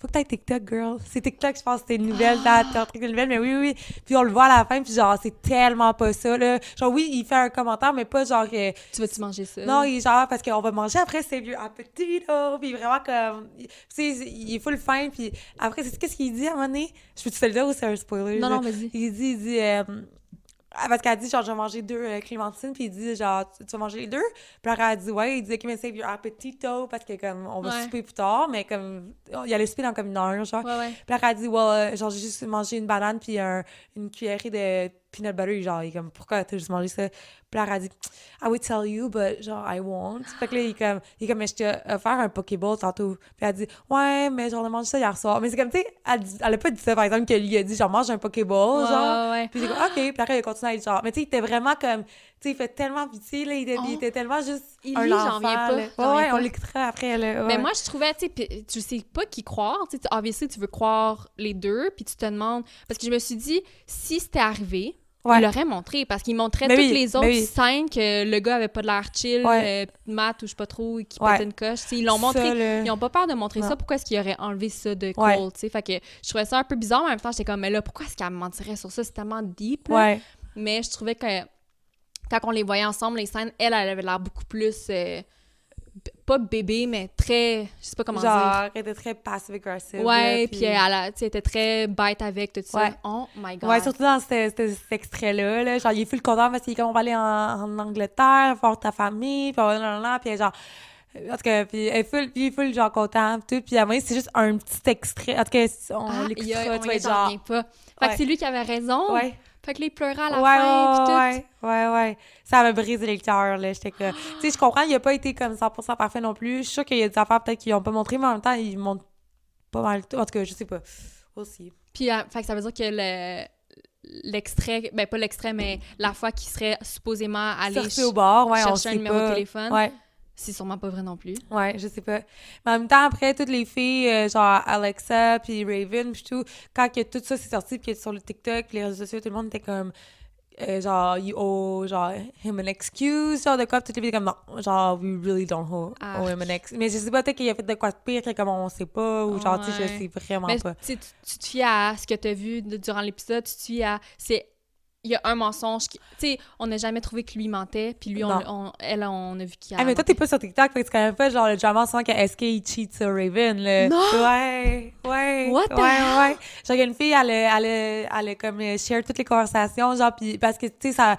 [SPEAKER 1] Faut que t'ailles TikTok, girl. C'est TikTok, je pense, c'était une nouvelle, t'as t'as un truc de nouvelle, mais oui, oui. Puis on le voit à la fin, puis genre, c'est tellement pas ça, là. Genre, oui, il fait un commentaire, mais pas genre. que-
[SPEAKER 2] Tu vas-tu manger ça?
[SPEAKER 1] Non, il est genre, parce qu'on va manger après, c'est vieux appetito, puis vraiment comme. Tu sais, il est full fin, puis après, c'est qu'est-ce qu'il dit à un moment donné? Je peux-tu te le dire ou c'est un spoiler?
[SPEAKER 2] Non,
[SPEAKER 1] là?
[SPEAKER 2] non, vas-y.
[SPEAKER 1] Il dit, il dit. euh, parce qu'elle dit, genre, je vais manger deux euh, clémentines, puis il dit, genre, tu, tu vas manger les deux? Puis alors, elle dit, ouais, il dit, OK, mais save your appetito, parce que, comme, on va
[SPEAKER 2] Ouais.
[SPEAKER 1] souper plus tard, mais comme, il allait souper dans comme une heure, genre.
[SPEAKER 2] Ouais, ouais.
[SPEAKER 1] Puis alors, elle dit, well, euh, genre, j'ai juste mangé une banane, puis un- une cuillerée de peanut butter, genre, il est comme, pourquoi t'as juste mangé ça? Puis alors, elle dit, I would tell you, but, genre, I won't. Fait que là, il est comme, il est comme, mais je t'ai offert un Pokéball tantôt. Puis elle dit, ouais, mais genre, on a mangé ça hier soir. Mais c'est comme, tu sais, elle, dit- elle a pas dit ça, par exemple, que lui a dit, genre, mange un Pokéball,
[SPEAKER 2] Ouais,
[SPEAKER 1] genre.
[SPEAKER 2] ouais.
[SPEAKER 1] Puis j'ai comme, OK. Puis après, il a continué à être genre. Mais tu sais, il était vraiment comme. Tu sais, il fait tellement pitié, là. Il était, il
[SPEAKER 2] Oh.
[SPEAKER 1] était tellement juste.
[SPEAKER 2] Il
[SPEAKER 1] un
[SPEAKER 2] lit, j'en reviens pas,
[SPEAKER 1] là. Ouais, ouais, on
[SPEAKER 2] pas.
[SPEAKER 1] l'écoutera après, là.
[SPEAKER 2] Mais moi, je trouvais, tu sais, tu sais pas qui croire. Tu sais, tu- obviously, tu veux croire les deux, puis tu te demandes. Parce que je me suis dit, si c'était arrivé,
[SPEAKER 1] Ouais.
[SPEAKER 2] il l'aurait montré. Parce qu'il montrait
[SPEAKER 1] Mais
[SPEAKER 2] toutes
[SPEAKER 1] oui,
[SPEAKER 2] les autres
[SPEAKER 1] oui.
[SPEAKER 2] scènes que le gars avait pas de l'air chill,
[SPEAKER 1] Ouais.
[SPEAKER 2] euh, Matt ou je sais pas trop, qui
[SPEAKER 1] Ouais.
[SPEAKER 2] pétait une coche. Tu sais, ils l'ont montré. Ils ont pas peur de montrer
[SPEAKER 1] Non.
[SPEAKER 2] ça. Pourquoi est-ce qu'il aurait enlevé ça de Cole,
[SPEAKER 1] Ouais.
[SPEAKER 2] tu sais? Fait que je trouvais ça un peu bizarre, mais en même temps, j'étais comme, mais là, pourquoi est-ce qu'elle me mentirait sur ça? C'est tellement deep, là. Mais je trouvais que quand on les voyait ensemble, les scènes, elle, elle avait l'air beaucoup plus. euh, pas bébé, mais très. Je sais pas comment dire.
[SPEAKER 1] Genre, elle était très passive-aggressive.
[SPEAKER 2] Ouais,
[SPEAKER 1] là,
[SPEAKER 2] puis elle, a- tu sais, elle était très bête avec tout ça.
[SPEAKER 1] Ouais.
[SPEAKER 2] Oh my god.
[SPEAKER 1] Ouais, surtout dans cet, extrait-là, là. Genre, il est full content parce qu'il est comme, on va aller en, en Angleterre, voir ta famille, puis puis genre. En tout cas, puis elle est full, puis il est full, genre, content, puis tout. Puis à c'est juste un petit extrait. En tout cas, on
[SPEAKER 2] Ah,
[SPEAKER 1] l'écoutera, tu
[SPEAKER 2] j'en
[SPEAKER 1] genre.
[SPEAKER 2] pas. Fait
[SPEAKER 1] Ouais.
[SPEAKER 2] que c'est lui qui avait raison.
[SPEAKER 1] Ouais.
[SPEAKER 2] Fait que il pleurait à la
[SPEAKER 1] ouais,
[SPEAKER 2] fin, puis tout.
[SPEAKER 1] ouais, ouais, ouais. Ça m'a brisé le cœur, là. J'étais que... Tu sais, je comprends, il a pas été comme 100% parfait non plus. Je suis sûre qu'il y a des affaires peut-être qu'ils ont pas montré, mais en même temps, ils montrent pas mal tout. En tout cas, je sais pas. Aussi.
[SPEAKER 2] Puis, euh, fait que ça veut dire que le l'extrait, ben pas l'extrait, mais la fois qu'il serait supposément allé ch-
[SPEAKER 1] au bar, ouais, on
[SPEAKER 2] chercher
[SPEAKER 1] sait
[SPEAKER 2] un numéro
[SPEAKER 1] pas.
[SPEAKER 2] de téléphone,
[SPEAKER 1] Ouais,
[SPEAKER 2] c'est sûrement pas vrai non plus.
[SPEAKER 1] ouais, je sais pas. Mais en même temps, après, toutes les filles, euh, genre Alexa, puis Raven, puis tout, quand que tout ça s'est sorti, puis sur le TikTok, les réseaux sociaux, tout le monde était comme... euh, genre, you owe, genre, him an excuse, genre, de quoi, toutes les filles étaient comme, non, genre, we really don't owe,
[SPEAKER 2] Ah.
[SPEAKER 1] owe him an excuse. Mais je sais pas, peut-être qu'il a fait de quoi de pire, que comme on sait pas, ou genre, tu sais, je sais vraiment
[SPEAKER 2] Mais
[SPEAKER 1] pas.
[SPEAKER 2] tu, tu, te fies à ce que tu as vu de- durant l'épisode, tu te fies à. C'est. Il y a un mensonge qui. Tu sais, on n'a jamais trouvé que lui mentait, puis lui, on, elle, on a vu qu'il a.
[SPEAKER 1] Ah, mais toi, t'es pas sur TikTok, fait que quand même pas genre le drama sans que SK il cheat sur Raven, là?
[SPEAKER 2] Non!
[SPEAKER 1] Ouais, ouais.
[SPEAKER 2] What the
[SPEAKER 1] ouais, ouais. Genre, une fille, elle elle elle a comme euh, share toutes les conversations, genre, pis parce que, tu sais, ça.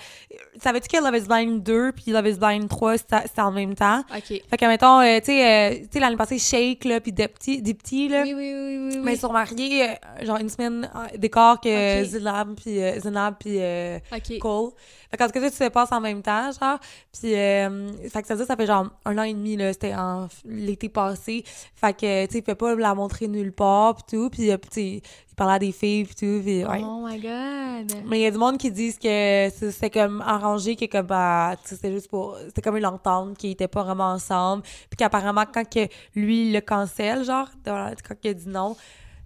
[SPEAKER 1] Savais-tu que Love is Blind 2 puis Love is Blind 3, c'était en même temps?
[SPEAKER 2] Ok.
[SPEAKER 1] Fait que, mettons, euh, tu sais, euh, tu l'année passée, Shake, là, pis des petits, des petits, là.
[SPEAKER 2] Oui, oui, oui, oui. oui.
[SPEAKER 1] Mais ils sont mariés, euh, genre, une semaine d'écart que
[SPEAKER 2] Ok.
[SPEAKER 1] Zinab puis euh, Zinab puis euh,
[SPEAKER 2] Ok.
[SPEAKER 1] Cole. Fait qu'en tout cas, tout se passe en même temps, genre. Puis, euh, fait que ça veut dire, ça fait genre un an et demi, là. C'était en l'été passé. Fait que, tu sais, il peut pas la montrer nulle part, pis tout. Puis, euh, tu sais, il parlait à des filles, pis tout. Pis, ouais.
[SPEAKER 2] Oh my god.
[SPEAKER 1] Mais il y a du monde qui disent que c'est- c'était comme arrangé, que comme, bah, c'était juste pour. C'était comme une entente, qu'ils étaient pas vraiment ensemble. Puis qu'apparemment, quand que lui le cancelle, genre, quand il a dit non,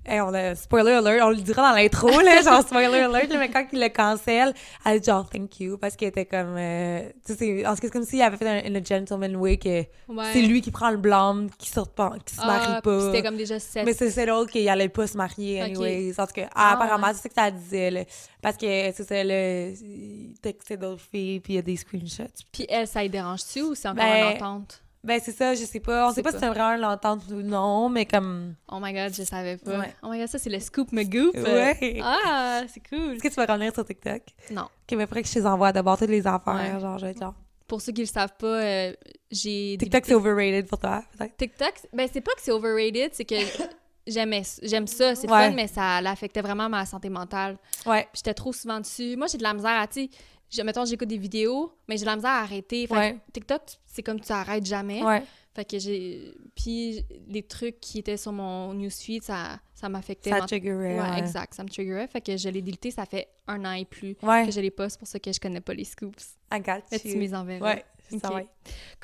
[SPEAKER 1] hey, on a, spoiler alert, on le dira dans l'intro, là, genre spoiler alert, là, mais quand il le cancelle, elle dit genre thank you, parce qu'il était comme. euh, tu sais, en tout cas, c'est comme s'il avait fait un, un gentleman way que
[SPEAKER 2] Ouais.
[SPEAKER 1] c'est lui qui prend le blâme, qui sort pas, qui se
[SPEAKER 2] Ah,
[SPEAKER 1] marie pas.
[SPEAKER 2] C'était comme déjà 7.
[SPEAKER 1] Mais c'est drôle qu'il allait pas se marier,
[SPEAKER 2] Ok.
[SPEAKER 1] anyways. En tout cas,
[SPEAKER 2] Ah,
[SPEAKER 1] apparemment, c'est ça que ça disait, là. Parce que, c'est ça, là, il textait d'autres filles, puis il y a des screenshots.
[SPEAKER 2] Puis elle, ça y dérange-tu ou c'est encore
[SPEAKER 1] Ben,
[SPEAKER 2] une entente?
[SPEAKER 1] Ben, c'est ça, je sais pas. On sait pas,
[SPEAKER 2] pas.
[SPEAKER 1] si c'est vraiment l'entente ou non, mais comme...
[SPEAKER 2] Oh my god, je savais pas.
[SPEAKER 1] Ouais.
[SPEAKER 2] Oh my god, ça c'est le scoop me goop.
[SPEAKER 1] Ouais.
[SPEAKER 2] Ah, c'est cool.
[SPEAKER 1] Est-ce que tu vas revenir sur TikTok?
[SPEAKER 2] Non.
[SPEAKER 1] Ok, mais après que je les envoie d'abord toutes les affaires,
[SPEAKER 2] Ouais.
[SPEAKER 1] genre, je vais être genre...
[SPEAKER 2] Pour ceux qui le savent pas, euh, j'ai
[SPEAKER 1] TikTok, c'est overrated pour toi, peut-être?
[SPEAKER 2] TikTok, ben c'est pas que c'est overrated, c'est que j'aimais j'aime ça, c'est
[SPEAKER 1] Ouais.
[SPEAKER 2] fun, mais ça l'affectait vraiment ma santé mentale.
[SPEAKER 1] Ouais.
[SPEAKER 2] J'étais trop souvent dessus. Moi, j'ai de la misère à, tu je- mettons, j'écoute des vidéos, mais j'ai de la misère à arrêter. Fait que
[SPEAKER 1] Ouais.
[SPEAKER 2] TikTok, c'est comme tu arrêtes jamais.
[SPEAKER 1] Ouais.
[SPEAKER 2] Fait que j'ai. Puis les trucs qui étaient sur mon newsfeed, ça, ça m'affectait.
[SPEAKER 1] Ça triggerait.
[SPEAKER 2] Ouais,
[SPEAKER 1] ouais.
[SPEAKER 2] exact. Ça me triggerait. Fait que je l'ai délité, ça fait un an et plus
[SPEAKER 1] Ouais,
[SPEAKER 2] que je l'ai pas. C'est pour ça que je connais pas les scoops.
[SPEAKER 1] I got
[SPEAKER 2] Mais tu
[SPEAKER 1] you.
[SPEAKER 2] m'es enverrais.
[SPEAKER 1] Ouais, c'est ça,
[SPEAKER 2] Ok.
[SPEAKER 1] ouais.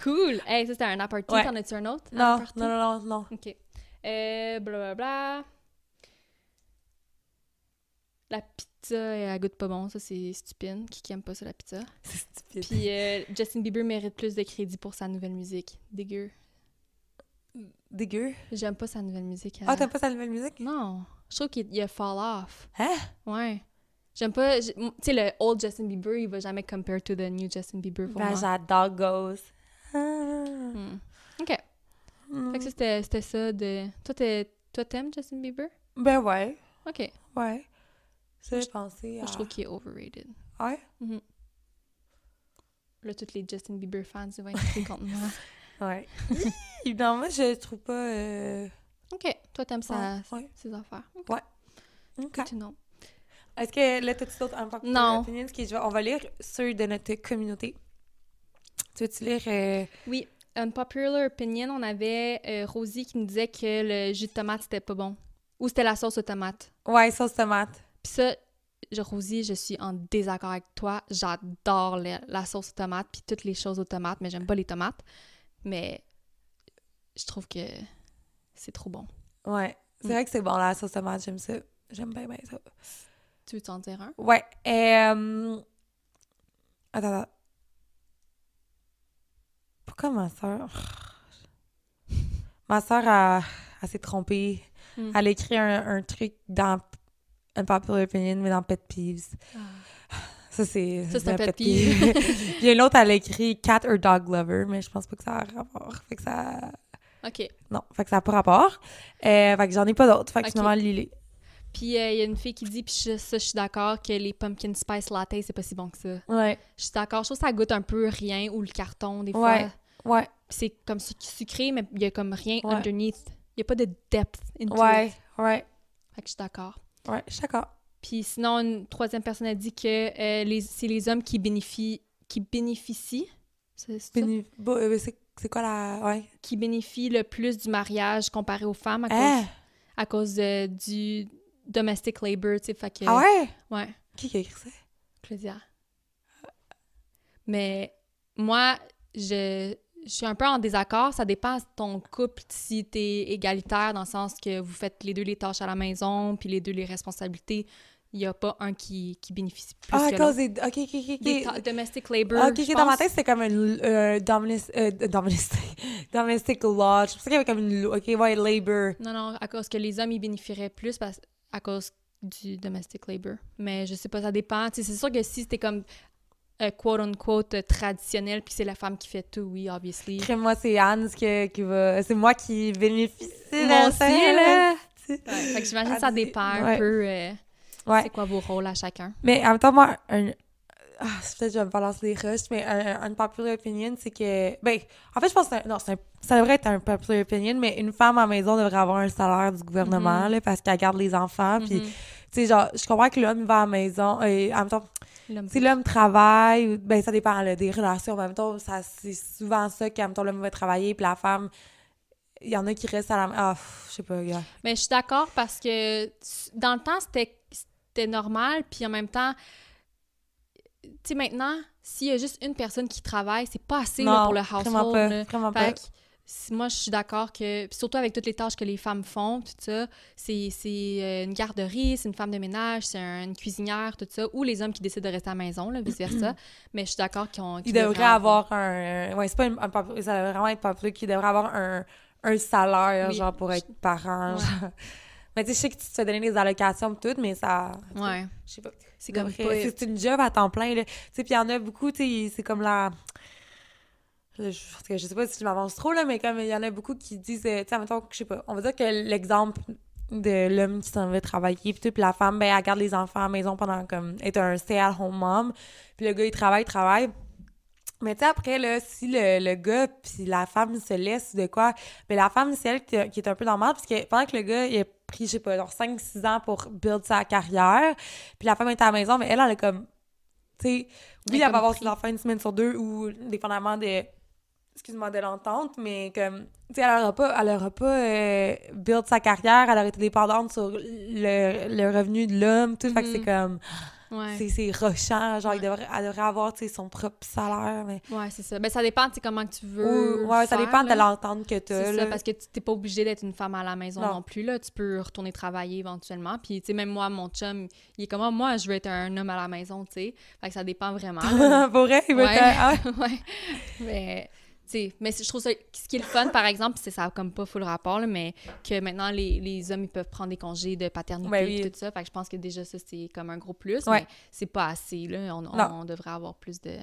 [SPEAKER 2] Cool! Hey, ça c'était un aparté. T'en as-tu un autre?
[SPEAKER 1] Non, non, non, non, non.
[SPEAKER 2] Ok. Euh, blablabla. La pizza, elle goûte pas bon. Ça, c'est stupide. Qui qui aime pas ça, la pizza?
[SPEAKER 1] C'est stupide.
[SPEAKER 2] Puis euh, Justin Bieber mérite plus de crédit pour sa nouvelle musique. Dégueu.
[SPEAKER 1] Dégueu?
[SPEAKER 2] J'aime pas sa nouvelle musique.
[SPEAKER 1] Ah,
[SPEAKER 2] elle.
[SPEAKER 1] t'aimes pas sa nouvelle musique?
[SPEAKER 2] Non. Je trouve qu'il il a fall off.
[SPEAKER 1] Hein?
[SPEAKER 2] Ouais. J'aime pas... Tu sais, le old Justin Bieber, il va jamais compare to the new Justin Bieber pour
[SPEAKER 1] Ben, j'adore Ghost. Ah.
[SPEAKER 2] Hmm. OK.
[SPEAKER 1] Hmm.
[SPEAKER 2] Fait que ça, c'était ça de... Toi, t'aimes Justin Bieber?
[SPEAKER 1] Ben ouais,
[SPEAKER 2] OK.
[SPEAKER 1] ouais. Ça, je
[SPEAKER 2] Moi, trouve qu'il est overrated.
[SPEAKER 1] Ouais?
[SPEAKER 2] Là, tous les Justin Bieber fans vont être contre moi.
[SPEAKER 1] Ouais. Non, moi, je trouve pas... euh,
[SPEAKER 2] OK. Toi, t'aimes sa-
[SPEAKER 1] Ouais, ouais.
[SPEAKER 2] ses affaires. OK.
[SPEAKER 1] OK.
[SPEAKER 2] To know.
[SPEAKER 1] Est-ce que là, t'as-tu d'autres
[SPEAKER 2] Non.
[SPEAKER 1] opinions? Vais- On va lire ceux de notre communauté. Tu veux-tu lire... euh,
[SPEAKER 2] Oui. Unpopular opinion, on avait euh, Rosie qui nous disait que le jus de tomate, c'était pas bon. Ou c'était la sauce aux tomates.
[SPEAKER 1] Ouais, sauce tomate.
[SPEAKER 2] Puis ça, je, Rosie, je suis en désaccord avec toi. J'adore la, sauce aux tomates puis toutes les choses aux tomates, mais j'aime pas les tomates. Mais je trouve que c'est trop bon.
[SPEAKER 1] Ouais. C'est
[SPEAKER 2] Mm.
[SPEAKER 1] vrai que c'est bon, la sauce tomate, j'aime ça. J'aime bien, bien ça.
[SPEAKER 2] Tu veux t'en dire un?
[SPEAKER 1] Ouais. Euh... Attends, attends. Pourquoi ma soeur... Ma soeur, a... elle s'est trompée.
[SPEAKER 2] Mm.
[SPEAKER 1] Elle a écrit un, un truc dans un popular opinion, mais dans Pet Peeves. Ça, c'est...
[SPEAKER 2] Ça, c'est un pet
[SPEAKER 1] peeve. Puis une autre, elle a écrit Cat or Dog Lover, mais je pense pas que ça a rapport. Fait que ça...
[SPEAKER 2] OK.
[SPEAKER 1] Non, fait que ça n'a pas rapport. Euh, fait que j'en ai pas d'autres. Fait que
[SPEAKER 2] Ok.
[SPEAKER 1] finalement, lis-les.
[SPEAKER 2] Puis euh, il y a une fille qui dit, puis je- ça, je suis d'accord, que les pumpkin spice latte, c'est pas si bon que ça.
[SPEAKER 1] Ouais.
[SPEAKER 2] Je suis d'accord. Je trouve que ça goûte un peu rien ou le carton, des fois.
[SPEAKER 1] Ouais. Ouais.
[SPEAKER 2] Puis c'est comme suc- sucré, mais il y a comme rien
[SPEAKER 1] Ouais.
[SPEAKER 2] underneath. Il y a pas de depth into
[SPEAKER 1] Ouais.
[SPEAKER 2] it.
[SPEAKER 1] Ouais.
[SPEAKER 2] Fait que je suis d'accord.
[SPEAKER 1] Ouais. Je suis d'accord.
[SPEAKER 2] Puis sinon, une troisième personne a dit que euh, les, c'est les hommes qui bénéficient, qui bénéficient, c'est c'est
[SPEAKER 1] euh, C'est c'est quoi la. Ouais.
[SPEAKER 2] qui bénéficient le plus du mariage comparé aux femmes à cause,
[SPEAKER 1] Hein?
[SPEAKER 2] à cause euh, du domestic labor, tu sais, fait que...
[SPEAKER 1] Ah ouais?
[SPEAKER 2] Ouais,
[SPEAKER 1] Qui qui a écrit ça?
[SPEAKER 2] Claudia. Mais moi, je, je suis un peu en désaccord. Ça dépend de ton couple si t'es égalitaire dans le sens que vous faites les deux les tâches à la maison puis les deux les responsabilités. Il n'y a pas un qui, qui bénéficie plus
[SPEAKER 1] Ah, à
[SPEAKER 2] que
[SPEAKER 1] cause
[SPEAKER 2] l'autre.
[SPEAKER 1] des. Ok, ok, ok.
[SPEAKER 2] Des domestic labor.
[SPEAKER 1] Ah, ok,
[SPEAKER 2] je
[SPEAKER 1] ok, dans ma tête, c'était comme une euh, domestic, euh, domestic, domestic law. Je pensais qu'il y avait comme une. Ok, ouais, labor.
[SPEAKER 2] Non, non, à cause que les hommes, ils bénéficieraient plus parce, à cause du domestic labor. Mais je sais pas, ça dépend. C'est sûr que si c'était comme euh, quote-unquote euh, traditionnel puis c'est la femme qui fait tout, oui, obviously.
[SPEAKER 1] Crème-moi, c'est Anne qui, qui va. C'est moi qui bénéficie
[SPEAKER 2] Moi
[SPEAKER 1] de ça,
[SPEAKER 2] là. Ouais, fait que j'imagine que ça dépend un
[SPEAKER 1] ouais.
[SPEAKER 2] peu euh,
[SPEAKER 1] Ouais.
[SPEAKER 2] c'est quoi vos rôles à chacun.
[SPEAKER 1] Mais en même temps, moi, un. Ah, peut-être que je vais me balancer des rushs, mais un, un popular opinion, c'est que. Ben, en fait, je pense que un- non, un- ça devrait être un popular opinion, mais une femme à la maison devrait avoir un salaire du gouvernement,
[SPEAKER 2] Mhm.
[SPEAKER 1] là, parce qu'elle garde les enfants. Puis,
[SPEAKER 2] Mhm.
[SPEAKER 1] tu sais, genre, je comprends que l'homme va à la maison, et en même temps, si l'homme travaille, ben, ça dépend là, des relations, mais en même temps, ça, c'est souvent ça qu'en même temps, l'homme va travailler, puis la femme. Il y en a qui restent à la Ah, je sais pas, gars.
[SPEAKER 2] Mais je suis d'accord parce que dans le temps, c'était normal, puis en même temps, tu sais, maintenant, s'il y a juste une personne qui travaille, c'est pas assez là, pour le
[SPEAKER 1] vraiment
[SPEAKER 2] household.
[SPEAKER 1] pas.
[SPEAKER 2] là.
[SPEAKER 1] Vraiment
[SPEAKER 2] Fait
[SPEAKER 1] pas.
[SPEAKER 2] Moi, je suis d'accord que, puis surtout avec toutes les tâches que les femmes font, tout ça, c'est euh, une garderie, c'est une femme de ménage, c'est un- une cuisinière, tout ça, ou les hommes qui décident de rester à la maison, là, vice-versa. Mais je suis d'accord qu'ils ont.
[SPEAKER 1] Il
[SPEAKER 2] qu'ils
[SPEAKER 1] devrait
[SPEAKER 2] devraient
[SPEAKER 1] avoir un. Ouais, c'est pas un, Ça devrait vraiment être populaire qu'il devrait avoir un, un salaire, genre, pour être parent.
[SPEAKER 2] Ouais.
[SPEAKER 1] Mais tu sais, je sais que tu te fais donner des allocations tout, mais ça.
[SPEAKER 2] Ouais.
[SPEAKER 1] Je sais pas.
[SPEAKER 2] C'est comme pas-
[SPEAKER 1] c'est une job à temps plein, là. Tu sais, puis il y en a beaucoup, tu sais, c'est comme la. Je, je, sais pas si je m'avance trop, là, mais comme il y en a beaucoup qui disent, euh, tu sais, mettons, je sais pas, on va dire que l'exemple de l'homme qui s'en va travailler, puis la femme, ben, elle garde les enfants à la maison pendant, comme, est un stay-at-home mom, puis le gars, il travaille, il travaille. Mais tu sais, après, là, si le, le gars puis la femme se laisse de quoi, ben la femme, c'est elle qui, qui est un peu normale, parce que pendant que le gars, il a pris, je sais pas, genre 5-6 ans pour build sa carrière, puis la femme est à la maison, mais elle, elle est comme, tu sais,
[SPEAKER 2] Elle
[SPEAKER 1] oui, elle va avoir ses enfants une semaine sur deux, ou dépendamment de excuse-moi de l'entente, mais comme, tu sais, elle aura pas, elle aura pas euh, build sa carrière, elle aurait été dépendante sur le, le revenu de l'homme, tout, fait que c'est
[SPEAKER 2] Mhm.
[SPEAKER 1] comme,
[SPEAKER 2] Ouais.
[SPEAKER 1] c'est c'est rushant, genre,
[SPEAKER 2] Ouais.
[SPEAKER 1] devrait, elle devrait avoir, tu sais, son propre salaire, mais...
[SPEAKER 2] Ouais, c'est ça. Ben, ça dépend, tu sais, comment que tu veux.
[SPEAKER 1] Ou- ouais, ça dépend de l'entente que t'as,
[SPEAKER 2] C'est
[SPEAKER 1] là.
[SPEAKER 2] ça, parce que tu t'es pas obligé d'être une femme à la maison non.
[SPEAKER 1] Non.
[SPEAKER 2] plus, là. Tu peux retourner travailler éventuellement. Puis, tu sais, même moi, mon chum, il est comme, Ah, moi, je veux être un homme à la maison, tu sais. Fait que ça dépend vraiment.
[SPEAKER 1] Pour vrai, il veut
[SPEAKER 2] Ouais.
[SPEAKER 1] ah ouais.
[SPEAKER 2] ouais. Mais, mais je trouve ça... Ce qui est le fun, par exemple, c'est ça a comme pas full rapport, là, mais que maintenant, les, les hommes, ils peuvent prendre des congés de paternité
[SPEAKER 1] Ouais,
[SPEAKER 2] et
[SPEAKER 1] oui.
[SPEAKER 2] tout ça. Fait que je pense que déjà, ça, c'est comme un gros plus.
[SPEAKER 1] Ouais.
[SPEAKER 2] Mais c'est pas assez, là. On, on-
[SPEAKER 1] Non.
[SPEAKER 2] on devrait avoir plus de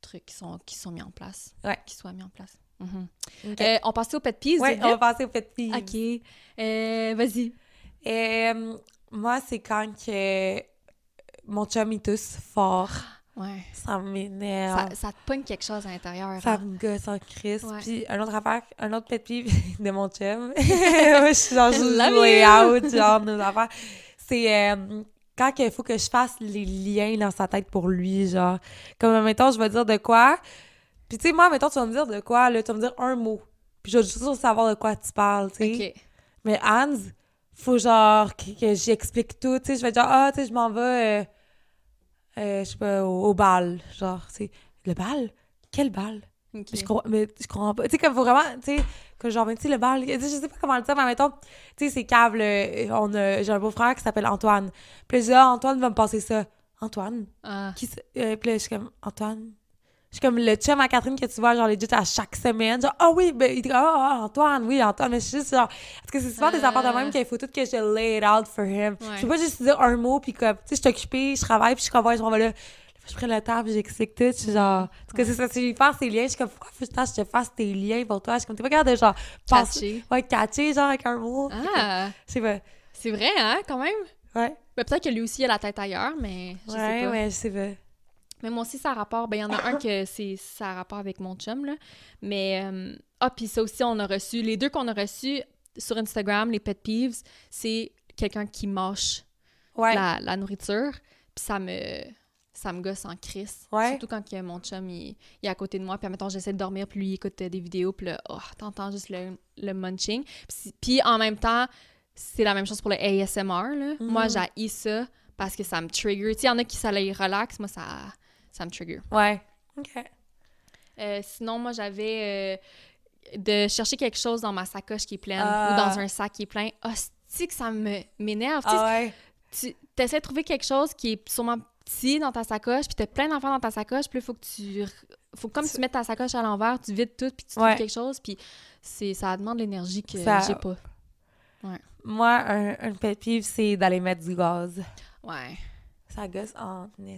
[SPEAKER 2] trucs qui sont, qui sont mis en place.
[SPEAKER 1] Ouais.
[SPEAKER 2] Qui soient mis en place. Mhm.
[SPEAKER 1] Ok.
[SPEAKER 2] Euh, on passait au pet peeves. Vite,
[SPEAKER 1] on va passer au pet peeve.
[SPEAKER 2] OK. Euh, Vas-y.
[SPEAKER 1] Euh, moi, c'est quand que mon chum, il tousse fort.
[SPEAKER 2] Ouais.
[SPEAKER 1] Ça m'énerve.
[SPEAKER 2] Ça, ça te pogne quelque chose à l'intérieur.
[SPEAKER 1] Ça
[SPEAKER 2] hein?
[SPEAKER 1] me gosse en crise.
[SPEAKER 2] Ouais.
[SPEAKER 1] Puis, un autre affaire, un autre pet peeve de mon chum. Je suis genre juste way out, genre, nos affaires. C'est euh, quand il faut que je fasse les liens dans sa tête pour lui, genre. Comme, mettons, je vais dire de quoi. Puis, tu sais, moi, mettons, tu vas me dire de quoi, là, tu vas me dire un mot. Puis, je vais juste savoir de quoi tu parles, tu sais.
[SPEAKER 2] OK.
[SPEAKER 1] Mais Hans, faut genre que, que j'explique tout. Tu sais, je vais dire, ah, tu sais, je m'en vais, euh, euh, je sais pas, au, au bal. Genre, tu sais, le bal? Quel bal? Je comprends, mais je comprends pas. Tu sais, comme faut vraiment, tu sais, que genre, mais tu sais, le bal, je sais pas comment le dire, mais mettons, tu sais, c'est cave, on a, j'ai un beau-frère qui s'appelle Antoine. Puis là, je dis, ah, Antoine va me passer ça. Antoine?
[SPEAKER 2] Ah.
[SPEAKER 1] Qui c'est? Euh, puis là, je suis comme, Antoine? Je suis comme le chum à Catherine que tu vois, genre, legit à chaque semaine. Genre, ah oui, ben, il dit, ah, ah, Antoine, oui, Antoine. Mais je suis juste genre, parce que c'est souvent des affaires de même qu'il faut tout que je lay it out for him.
[SPEAKER 2] Ouais.
[SPEAKER 1] Je peux pas juste dire un mot, puis comme, tu sais, je suis occupée, je travaille, puis je suis comme, ouais, je m'en vais là. Je prends le temps, puis j'explique tout. Je suis genre, parce que c'est ça, si je faire ces liens, je suis comme, pourquoi faut que je te fasse tes liens pour toi? Je suis comme, t'es pas capable de genre, passer.
[SPEAKER 2] Catché.
[SPEAKER 1] Ouais, catcher, genre, avec un mot.
[SPEAKER 2] Ah.
[SPEAKER 1] Sais pas.
[SPEAKER 2] C'est vrai, hein, quand même?
[SPEAKER 1] Ouais.
[SPEAKER 2] Ben, peut-être que lui aussi, il a la tête ailleurs, mais je sais
[SPEAKER 1] Ouais,
[SPEAKER 2] pas.
[SPEAKER 1] ouais, je sais pas.
[SPEAKER 2] Mais moi aussi, ça a rapport. Ben, il y en a un que c'est ça a rapport avec mon chum, là. Mais, euh, ah, puis ça aussi, on a reçu. Les deux qu'on a reçus sur Instagram, les pet peeves, c'est quelqu'un qui mâche
[SPEAKER 1] Ouais.
[SPEAKER 2] la, la nourriture. Puis ça me. Ça me gosse en crise.
[SPEAKER 1] Ouais.
[SPEAKER 2] Surtout quand que mon chum, il, il est à côté de moi. Puis, mettons, j'essaie de dormir, puis lui, il écoute euh, des vidéos. Puis là, oh, t'entends juste le, le munching. Puis, puis en même temps, c'est la même chose pour le ASMR, là. Moi, j'ai ça parce que ça me trigger. Tu sais, il y en a qui, ça les relaxe. Moi, ça, ça me trigger.
[SPEAKER 1] Ouais. OK.
[SPEAKER 2] Euh, sinon, moi, j'avais euh, de chercher quelque chose dans ma sacoche qui est pleine
[SPEAKER 1] Ah.
[SPEAKER 2] ou dans un sac qui est plein. Hostie que ça me m'énerve.
[SPEAKER 1] Ah ouais.
[SPEAKER 2] tu essaies de trouver quelque chose qui est sûrement petit dans ta sacoche, puis t'as plein d'enfants dans ta sacoche, puis il faut que tu... Faut comme tu mettes ta sacoche à l'envers, tu vides tout, puis tu trouves
[SPEAKER 1] Ouais.
[SPEAKER 2] quelque chose, puis c'est ça demande l'énergie que
[SPEAKER 1] Ça-
[SPEAKER 2] j'ai pas.
[SPEAKER 1] Moi, un, un pet peeve, c'est d'aller mettre du gaz.
[SPEAKER 2] Ouais.
[SPEAKER 1] Ça gosse en.
[SPEAKER 2] Ouais.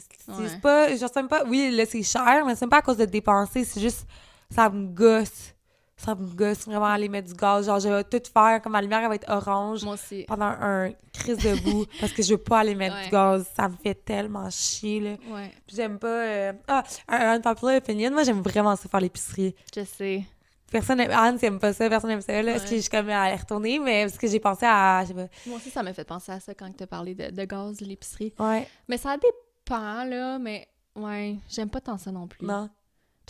[SPEAKER 1] C'est pas, pas, oui, là, c'est cher, mais c'est même pas à cause de dépenser, c'est juste, ça me gosse. Ça me gosse vraiment aller mettre du gaz. Genre, je vais tout faire, comme ma lumière, elle va être orange
[SPEAKER 2] Moi aussi.
[SPEAKER 1] pendant un crise de bout parce que je veux pas aller mettre
[SPEAKER 2] Ouais.
[SPEAKER 1] du gaz. Ça me fait tellement chier, là.
[SPEAKER 2] Ouais,
[SPEAKER 1] Puis j'aime pas... euh, Ah, un, un popular opinion, moi, j'aime vraiment ça faire l'épicerie.
[SPEAKER 2] je sais.
[SPEAKER 1] Personne aime... Anne, aime pas ça, personne aime ça, là. Parce
[SPEAKER 2] Ouais.
[SPEAKER 1] que je suis comme à retourner, mais parce que j'ai pensé à... Je sais pas...
[SPEAKER 2] Moi aussi, ça m'a fait penser à ça quand tu as parlé de, de gaz, de l'épicerie.
[SPEAKER 1] Ouais,
[SPEAKER 2] Mais ça dépend, là, mais ouais, j'aime pas tant ça non plus.
[SPEAKER 1] non.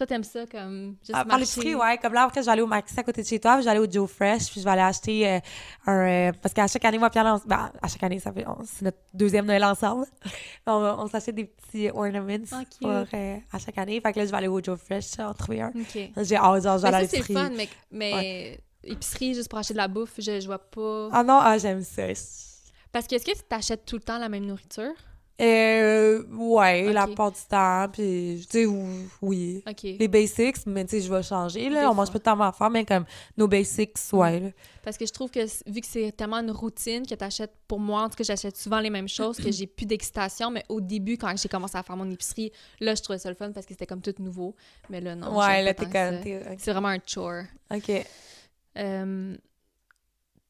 [SPEAKER 2] Toi, t'aimes ça comme juste
[SPEAKER 1] part
[SPEAKER 2] marcher?
[SPEAKER 1] l'épicerie, ouais. Comme là, après, je vais aller au Maxi à côté de chez toi, puis je vais aller au Joe Fresh, puis je vais aller acheter euh, un... euh, parce qu'à chaque année, moi, Pierre, on, ben, à chaque année, ça fait, on- c'est notre deuxième Noël ensemble. on on s'achète des petits ornaments
[SPEAKER 2] Ah, cute.
[SPEAKER 1] pour, euh, à chaque année. Fait que là, je vais aller au Joe Fresh, en trouver un. J'ai hâte, genre, je vais aller à
[SPEAKER 2] c'est fun, mais, mais épicerie, juste pour acheter de la bouffe, je, je vois pas...
[SPEAKER 1] Ah non, ah, j'aime ça.
[SPEAKER 2] Parce que est-ce que tu t'achètes tout le temps la même nourriture?
[SPEAKER 1] Euh, ouais, la plupart du temps, puis, tu sais, ou- oui. Les basics, mais tu sais, je vais changer, là.
[SPEAKER 2] Des
[SPEAKER 1] on mange
[SPEAKER 2] fois.
[SPEAKER 1] pas de temps à faire, mais comme nos basics, ouais, là.
[SPEAKER 2] Parce que je trouve que vu que c'est tellement une routine que t'achètes, pour moi, en tout cas, j'achète souvent les mêmes choses, que j'ai plus d'excitation. Mais au début, quand j'ai commencé à faire mon épicerie, là, je trouvais ça le fun parce que c'était comme tout nouveau. Mais là, non.
[SPEAKER 1] ouais, là, t'es t'es-
[SPEAKER 2] C'est vraiment un chore.
[SPEAKER 1] OK.
[SPEAKER 2] Euh,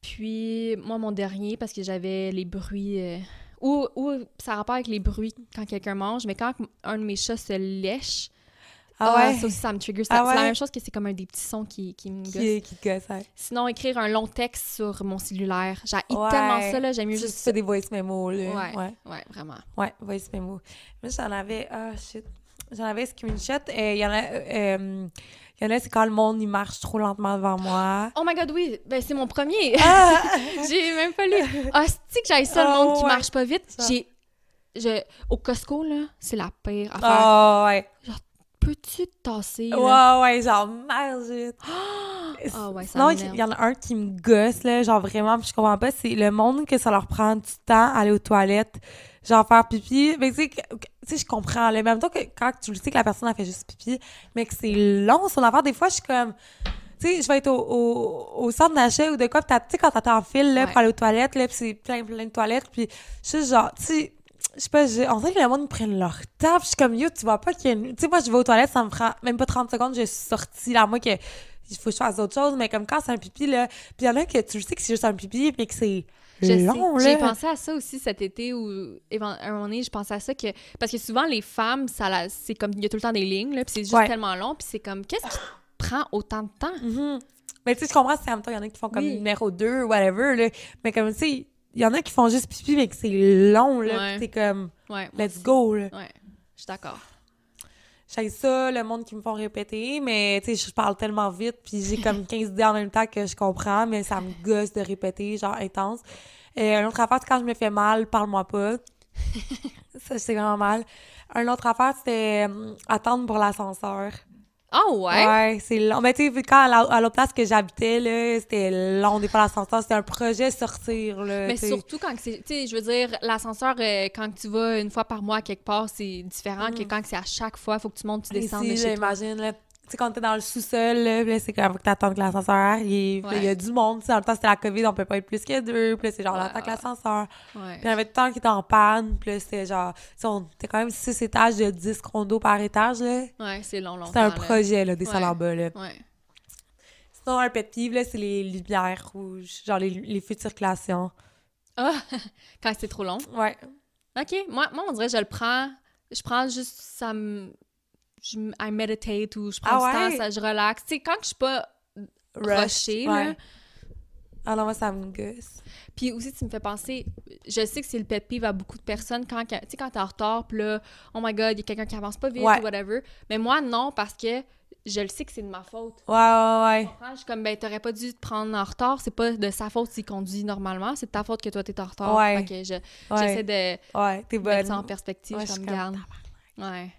[SPEAKER 2] puis, moi, mon dernier, parce que j'avais les bruits. euh, ou, ou ça a rapport avec les bruits quand quelqu'un mange, mais quand un de mes chats se lèche,
[SPEAKER 1] Ah
[SPEAKER 2] ah,
[SPEAKER 1] ouais?
[SPEAKER 2] ça aussi, ça me trigger. Ça-
[SPEAKER 1] Ah
[SPEAKER 2] C'est la même chose que c'est comme un des petits sons qui, qui me.
[SPEAKER 1] Qui, qui gosse, ouais.
[SPEAKER 2] Sinon, écrire un long texte sur mon cellulaire. J'ai tellement ça, là. J'aime mieux
[SPEAKER 1] Tu
[SPEAKER 2] juste
[SPEAKER 1] fais des voice memos, là.
[SPEAKER 2] Ouais.
[SPEAKER 1] Ouais,
[SPEAKER 2] vraiment.
[SPEAKER 1] ouais, voice memos. Moi, j'en avais... Ah, shit. J'en avais screenshot. Il y en a... euh, y en a, c'est quand le monde, il marche trop lentement devant moi.
[SPEAKER 2] Oh my god, oui! Ben, c'est mon premier!
[SPEAKER 1] Ah!
[SPEAKER 2] j'ai même pas lu. Ah, c'est que j'aille ça, le
[SPEAKER 1] Ah,
[SPEAKER 2] monde qui
[SPEAKER 1] ouais.
[SPEAKER 2] marche pas vite? J'ai. Je... Au Costco, là, c'est la pire affaire.
[SPEAKER 1] Ah, ouais.
[SPEAKER 2] Peux-tu te tasser? là?
[SPEAKER 1] Ouais, ouais, genre, merde,
[SPEAKER 2] Ah ouais, ça
[SPEAKER 1] Sinon, il y en a un qui me gosse, là, genre vraiment, je comprends pas, c'est le monde que ça leur prend du temps à aller aux toilettes, genre faire pipi. Mais tu sais, je comprends, là, même temps que quand tu le sais que la personne a fait juste pipi, mais que c'est long son affaire, des fois, je suis comme, tu sais, je vais être au, au, au centre d'achat ou de quoi, tu sais, quand t'attends en file, là,
[SPEAKER 2] Ouais.
[SPEAKER 1] pour aller aux toilettes, là, pis c'est plein, plein de toilettes, puis je suis genre, tu sais, je sais pas, j'ai- on dirait que le monde prenne leur temps, pis je suis comme, yo, tu vois pas qu'il y a une... Tu sais, moi, je vais aux toilettes, ça me prend même pas 30 secondes, je suis sortie, là, moi, que il faut que je fasse autre chose, mais comme quand c'est un pipi, là, puis il y en a que tu le sais que c'est juste un pipi, mais que c'est
[SPEAKER 2] Je
[SPEAKER 1] long.
[SPEAKER 2] J'ai pensé à ça aussi cet été éven- à un moment donné, je pensais à ça que parce que souvent les femmes, ça c'est comme il y a tout le temps des lignes là, puis c'est juste
[SPEAKER 1] Ouais.
[SPEAKER 2] tellement long, puis c'est comme qu'est-ce qui prend autant de temps?
[SPEAKER 1] Mhm. Mais tu sais, je comprends, c'est en même temps, il y en a qui font comme
[SPEAKER 2] Oui.
[SPEAKER 1] numéro 2, whatever, là, mais comme, tu sais, il y en a qui font juste pipi, mais que c'est long, là,
[SPEAKER 2] Ouais.
[SPEAKER 1] t'es comme,
[SPEAKER 2] Ouais.
[SPEAKER 1] let's go, là.
[SPEAKER 2] Ouais. Je suis d'accord.
[SPEAKER 1] J'ai ça, le monde qui me font répéter, mais tu sais, je parle tellement vite, puis j'ai comme 15 idées en même temps que je comprends, mais ça me gosse de répéter, genre intense. Et une autre affaire, c'est quand je me fais mal, parle-moi pas. ça, c'est vraiment mal. Un autre affaire, c'était euh, attendre pour l'ascenseur.
[SPEAKER 2] Ah ouais?
[SPEAKER 1] Ouais, c'est long. Mais tu sais, quand à la- à l'autre place que j'habitais, là, c'était long, des fois, l'ascenseur, c'était un projet sortir, là.
[SPEAKER 2] Mais surtout quand c'est, tu sais, je veux dire, l'ascenseur, euh, quand tu vas une fois par mois quelque part, c'est différent que quand c'est à chaque fois, il faut que tu montes, tu descends toi.
[SPEAKER 1] j'imagine, là. Sais, quand t'es dans le sous-sol, là, c'est comme, faut que t'attendes que l'ascenseur arrive. Il y a du monde, tu sais, en même temps, c'était la COVID, on peut pas être plus que deux. Puis là, c'est genre,
[SPEAKER 2] Ouais,
[SPEAKER 1] on attend que l'ascenseur.
[SPEAKER 2] Ouais.
[SPEAKER 1] Puis il y avait tout le temps qui était en panne. Puis là, c'était genre, tu sais, on était quand même six étages de 10 condos par étage, là.
[SPEAKER 2] Ouais, c'est long, longtemps.
[SPEAKER 1] C'était un projet, là, des salles en bas, là.
[SPEAKER 2] Ouais.
[SPEAKER 1] Sinon, un pet peeve, là, c'est les lumières rouges, genre les, les feux de circulation.
[SPEAKER 2] Ah, quand c'est trop long.
[SPEAKER 1] Ouais.
[SPEAKER 2] OK, moi, moi, on dirait je le prends, je prends juste, ça me... Je, I meditate ou je prends
[SPEAKER 1] Ah
[SPEAKER 2] du temps,
[SPEAKER 1] ouais?
[SPEAKER 2] ça, je relaxe. Tu sais, quand je suis pas rushée, là,
[SPEAKER 1] ouais. Ah non, moi, ça me gosse.
[SPEAKER 2] Puis aussi, tu me fais penser, je sais que c'est le pet peeve à beaucoup de personnes quand, tu sais, quand t'es en retard, puis là, oh my god, il y a quelqu'un qui avance pas vite
[SPEAKER 1] Ouais.
[SPEAKER 2] ou whatever. Mais moi, non, parce que je le sais que c'est de ma faute.
[SPEAKER 1] Ouais, ouais, ouais.
[SPEAKER 2] Je suis comme, ben, t'aurais pas dû te prendre en retard. C'est pas de sa faute s'il conduit normalement, c'est de ta faute que toi, t'es en retard.
[SPEAKER 1] Ouais.
[SPEAKER 2] Fait que je-
[SPEAKER 1] Ouais,
[SPEAKER 2] j'essaie de
[SPEAKER 1] ouais t'es
[SPEAKER 2] mettre
[SPEAKER 1] bonne.
[SPEAKER 2] ça en perspective.
[SPEAKER 1] Ouais,
[SPEAKER 2] je comme, garde. Ouais.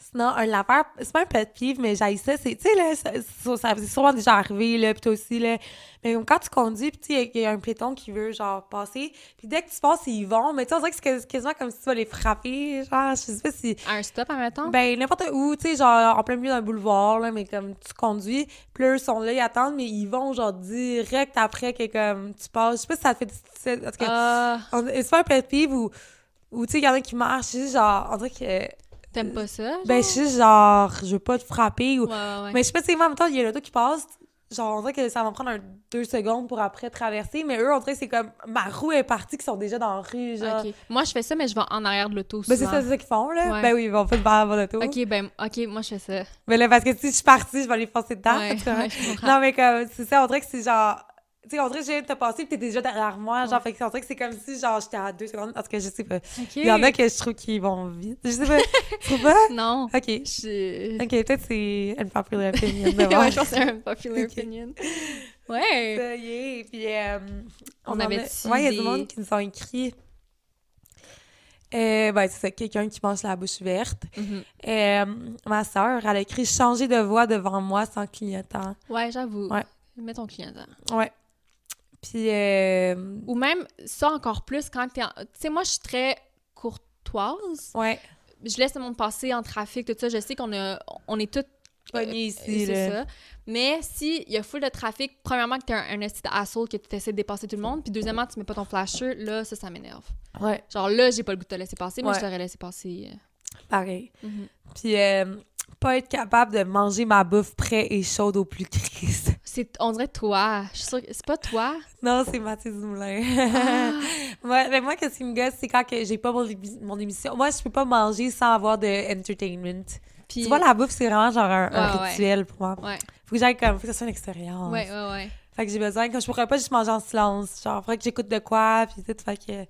[SPEAKER 1] Sinon, un affaire, c'est pas un pet peeve, mais j'ai ça, c'est, tu sais, là, ça, ça, ça c'est sûrement déjà arrivé, là, pis toi aussi, là. Mais comme quand tu conduis, pis tu sais, il y, a un piéton qui veut, genre, passer, puis dès que tu passes, ils vont, mais tu sais, on dirait que c'est quas- quasiment comme si tu vas les frapper, genre, je sais pas si...
[SPEAKER 2] Un stop, admettons?
[SPEAKER 1] Ben, n'importe où, tu sais, genre, en plein milieu d'un boulevard, là, mais comme tu conduis, puis eux sont là, ils attendent, mais ils vont, genre, direct après que, comme, tu passes. Je sais pas si ça te fait... En tout cas, on- c'est pas un pet peeve ou, ou tu sais, il y en a qui marchent, genre, on dirait que...
[SPEAKER 2] t'aimes pas ça? genre?
[SPEAKER 1] Ben, je suis genre, je veux pas te frapper ou...
[SPEAKER 2] Ouais, ouais.
[SPEAKER 1] Mais je sais pas, moi, en même temps, il y a l'auto qui passe. Genre, on dirait que ça va me prendre un, deux secondes pour après traverser. Mais eux, on dirait que c'est comme ma roue est partie, qu'ils sont déjà dans la rue. Genre.
[SPEAKER 2] Ok. Moi, je fais ça, mais je vais en arrière de l'auto
[SPEAKER 1] Ben, c'est ça, c'est ça qu'ils font, là.
[SPEAKER 2] Ouais.
[SPEAKER 1] Ben oui, ils vont pas faire avant l'auto.
[SPEAKER 2] Ok, ben, ok, moi, je fais ça.
[SPEAKER 1] Mais là, parce que si je suis partie, je vais les foncer dedans. Non, mais comme, c'est ça, on dirait que c'est genre. Tu sais, on dirait que je viens de te passer, t'es déjà derrière moi. Genre, fait que on dirait que c'est comme si, genre, j'étais à deux secondes. Parce que je sais pas. Il y en a que je trouve qu'ils vont vite. Je sais pas. tu trouves pas?
[SPEAKER 2] Non.
[SPEAKER 1] Ok.
[SPEAKER 2] Je...
[SPEAKER 1] Ok, peut-être c'est une popular opinion
[SPEAKER 2] ouais, je pense que c'est un popular opinion. Ouais.
[SPEAKER 1] Ça y est, puis euh,
[SPEAKER 2] On
[SPEAKER 1] en
[SPEAKER 2] avait-tu
[SPEAKER 1] a- Ouais, il y a
[SPEAKER 2] des-
[SPEAKER 1] du monde qui nous ont écrit. Euh, ben, c'est ça, quelqu'un qui mange la bouche verte. Euh, ma soeur, elle a écrit changer de voix devant moi sans clignotant.
[SPEAKER 2] Ouais, j'avoue.
[SPEAKER 1] Ouais.
[SPEAKER 2] Mets ton client dedans.
[SPEAKER 1] Ouais. Puis, euh,
[SPEAKER 2] Ou même, ça encore plus quand t'es en... Tu sais, moi, je suis très courtoise.
[SPEAKER 1] ouais,
[SPEAKER 2] Je laisse le monde passer en trafic, tout ça. Je sais qu'on a... on est toutes...
[SPEAKER 1] pogné
[SPEAKER 2] euh,
[SPEAKER 1] ici,
[SPEAKER 2] c'est ça. Mais si il y a full de trafic, premièrement, que t'es un, un asshole, que tu essaies de dépasser tout le monde, puis deuxièmement, tu mets pas ton flasher, là, ça, ça m'énerve.
[SPEAKER 1] Ouais,
[SPEAKER 2] Genre là, j'ai pas le goût de te laisser passer, mais
[SPEAKER 1] Ouais.
[SPEAKER 2] je t'aurais laissé passer.
[SPEAKER 1] Pareil.
[SPEAKER 2] Mhm.
[SPEAKER 1] Puis, euh, pas être capable de manger ma bouffe prête et chaude au plus triste.
[SPEAKER 2] C'est, on dirait toi. Je suis sûre que c'est pas toi?
[SPEAKER 1] Non, c'est Mathieu Dumoulin.
[SPEAKER 2] Ah.
[SPEAKER 1] Ouais, mais moi, qu'est-ce qui me gosse, c'est quand que j'ai pas mon, émi- mon émission. Moi, je peux pas manger sans avoir de entertainment.
[SPEAKER 2] Puis,
[SPEAKER 1] Tu vois, la bouffe, c'est vraiment genre un, un
[SPEAKER 2] Ouais, ouais.
[SPEAKER 1] rituel pour moi.
[SPEAKER 2] Ouais,
[SPEAKER 1] Faut que j'aille comme, faut que ça soit une expérience.
[SPEAKER 2] ouais, ouais, ouais.
[SPEAKER 1] Fait que j'ai besoin, comme je pourrais pas juste manger en silence. Genre, faudrait que j'écoute de quoi, puis tout. Fait que.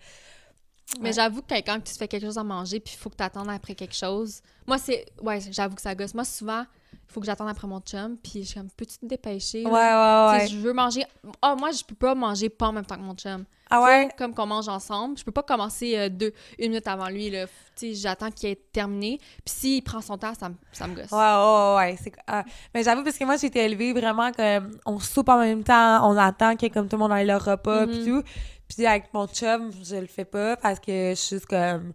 [SPEAKER 2] Mais j'avoue que quand tu fais quelque chose à manger, puis il faut que tu attendes après quelque chose. Moi, c'est. Ouais, j'avoue que ça gosse. Moi, souvent, il faut que j'attende après mon chum, puis je suis comme, peux-tu te dépêcher?
[SPEAKER 1] Ouais, ouais, ouais.
[SPEAKER 2] je veux manger. Ah, moi, je peux pas manger pas en même temps que mon chum.
[SPEAKER 1] Ah ouais?
[SPEAKER 2] comme qu'on mange ensemble. Je peux pas commencer euh, deux, une minute avant lui. Là. J'attends qu'il ait terminé. Puis s'il prend son temps, ça, ça me gosse.
[SPEAKER 1] Ouais, ouais, ouais. C'est... Ah. Mais j'avoue, parce que moi, j'ai été élevée vraiment comme on soupe en même temps, on attend que comme tout le monde aille leur repas, puis
[SPEAKER 2] Mm-hmm.
[SPEAKER 1] tout. Puis avec mon chum, je le fais pas parce que je suis juste comme.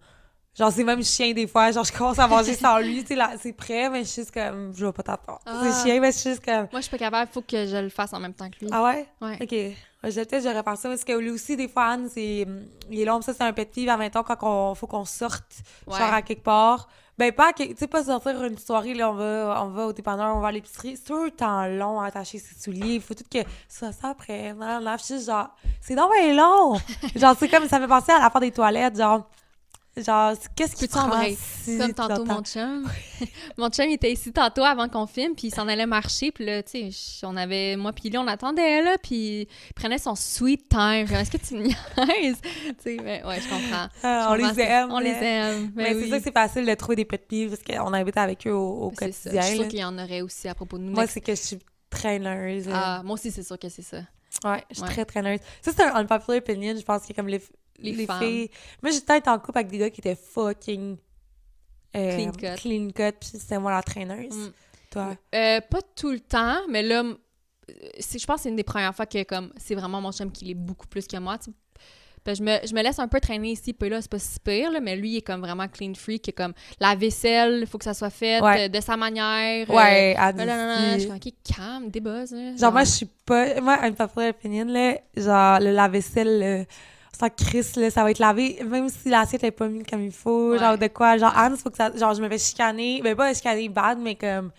[SPEAKER 1] Genre, c'est même chien des fois. Genre, je commence à manger sans lui. Tu sais, là, c'est prêt, mais je suis juste comme. Je vais pas t'attendre.
[SPEAKER 2] Ah.
[SPEAKER 1] C'est chien, mais je suis juste comme.
[SPEAKER 2] Moi, je suis pas capable. Il faut que je le fasse en même temps que lui.
[SPEAKER 1] Ah ouais?
[SPEAKER 2] Ouais.
[SPEAKER 1] Ok. Peut-être j'aurais pensé parce que lui aussi, des fois, Anne, c'est. Il est long, ça, c'est un pet peeve. En même temps, quand on faut qu'on sorte,
[SPEAKER 2] Ouais.
[SPEAKER 1] genre à quelque part. Ben, pas, que- tu sais, pas sortir une soirée, là, on va, on va au dépanneur, on va à l'épicerie. C'est tout le temps long à attacher ses souliers. Il faut tout que ça, ça après. Non, non, je suis juste genre, c'est donc bien long. genre, c'est comme, ça me fait penser à la fin des toilettes, genre. Genre, qu'est-ce qui prend si
[SPEAKER 2] Comme tantôt, mon chum. mon chum, il était ici tantôt avant qu'on filme, puis il s'en allait marcher, puis là, tu sais, on avait... Moi puis lui, on attendait, là, puis il prenait son sweet time. Genre, Est-ce que tu me niaises? tu sais, mais ouais, je comprends.
[SPEAKER 1] Ah, on les aime.
[SPEAKER 2] On les aime.
[SPEAKER 1] Mais
[SPEAKER 2] Ben
[SPEAKER 1] c'est ça que c'est facile de trouver des pet peeves parce qu'on habite avec eux au, au quotidien.
[SPEAKER 2] Je suis sûre qu'il y en aurait aussi à propos de nous.
[SPEAKER 1] Moi,
[SPEAKER 2] mais-
[SPEAKER 1] c'est que je suis traîneuse.
[SPEAKER 2] Ah, moi aussi, c'est sûr que c'est ça.
[SPEAKER 1] Ouais, je suis
[SPEAKER 2] Ouais.
[SPEAKER 1] très traîneuse. Ça, c'est un unpopular opinion. Je pense que comme les,
[SPEAKER 2] Les
[SPEAKER 1] les, filles. Moi, j'étais en couple avec des gars qui étaient fucking. euh,
[SPEAKER 2] Clean cut.
[SPEAKER 1] Clean cut, puis c'était moi la traîneuse.
[SPEAKER 2] Mm.
[SPEAKER 1] Toi?
[SPEAKER 2] Euh, pas tout le temps, mais là, c'est- je pense que c'est une des premières fois que comme c'est vraiment mon chum qui l'est beaucoup plus que moi. je me, je me laisse un peu traîner ici, puis là, c'est pas si pire, là, mais lui, il est comme vraiment clean free, que comme la vaisselle, il faut que ça soit fait
[SPEAKER 1] Ouais.
[SPEAKER 2] euh, de sa manière. euh,
[SPEAKER 1] Ouais, à
[SPEAKER 2] là, là, je suis comme, ok, calme, des buzz. Là,
[SPEAKER 1] Genre, moi, je suis pas. Moi, unpopular opinion, là, genre, le lave-vaisselle, sans crise, là, ça va être lavé, même si l'assiette est pas mise comme il faut.
[SPEAKER 2] Ouais.
[SPEAKER 1] Genre, de quoi? Genre, Anne, faut que ça. Genre, je me fais chicaner. Ben, pas chicaner bad, mais comme.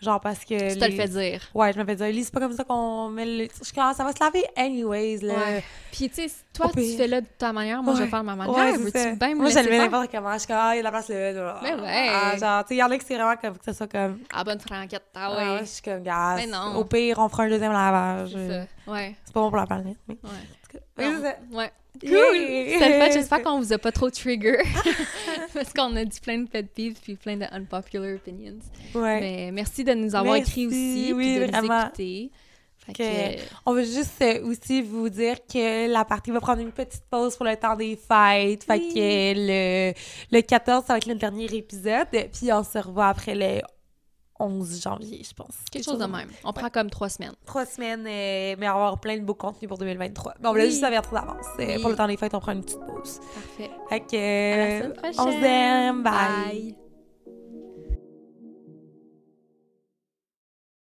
[SPEAKER 1] Genre, parce que.
[SPEAKER 2] Tu te le fais dire.
[SPEAKER 1] Ouais, je me fais dire, Lise, c'est pas comme ça qu'on met le. Je suis ça va se laver anyways, là.
[SPEAKER 2] Ouais. Puis, tu sais, toi, tu
[SPEAKER 1] pire.
[SPEAKER 2] fais là de ta manière, moi, je vais faire ma manière.
[SPEAKER 1] Ouais,
[SPEAKER 2] Veux-tu
[SPEAKER 1] ça.
[SPEAKER 2] bien me
[SPEAKER 1] Moi, je le mets n'importe comment. Je suis comme, ah, il y a de la place là. genre,
[SPEAKER 2] Mais ouais.
[SPEAKER 1] Ah, genre, tu sais, il y en a qui c'est vraiment comme que ça soit comme.
[SPEAKER 2] Ah, bonne franquette, ah
[SPEAKER 1] Ah,
[SPEAKER 2] ouais.
[SPEAKER 1] je suis comme, gars.
[SPEAKER 2] Mais non.
[SPEAKER 1] Au pire, on fera un deuxième lavage.
[SPEAKER 2] c'est ça. Ouais,
[SPEAKER 1] C'est pas bon pour la planète. Mais...
[SPEAKER 2] ouais.
[SPEAKER 1] Mais ça.
[SPEAKER 2] Ouais.
[SPEAKER 1] Cool!
[SPEAKER 2] C'était fait. J'espère qu'on vous a pas trop trigger. Parce qu'on a dit plein de pet peeves puis plein de unpopular opinions.
[SPEAKER 1] Ouais.
[SPEAKER 2] Mais merci de nous avoir
[SPEAKER 1] Merci,
[SPEAKER 2] écrit aussi
[SPEAKER 1] oui,
[SPEAKER 2] puis de nous
[SPEAKER 1] vraiment.
[SPEAKER 2] écouter. Fait
[SPEAKER 1] Que-
[SPEAKER 2] que,
[SPEAKER 1] On veut juste euh, aussi vous dire que la partie va prendre une petite pause pour le temps des fêtes. Fait
[SPEAKER 2] Oui.
[SPEAKER 1] que le, le 14, ça va être le dernier épisode. Puis on se revoit après le 11 janvier, je pense.
[SPEAKER 2] quelque chose de même. On prend comme trois semaines.
[SPEAKER 1] Trois semaines, euh, mais on va avoir plein de beaux contenus pour 2023. Mais on voulait
[SPEAKER 2] Oui.
[SPEAKER 1] juste avertir d'avance. Euh,
[SPEAKER 2] Oui.
[SPEAKER 1] Pour le temps des fêtes, on prend une petite pause.
[SPEAKER 2] Parfait.
[SPEAKER 1] Fait que,
[SPEAKER 2] À la semaine
[SPEAKER 1] on
[SPEAKER 2] prochaine.
[SPEAKER 1] s'aime. Bye.
[SPEAKER 2] Bye.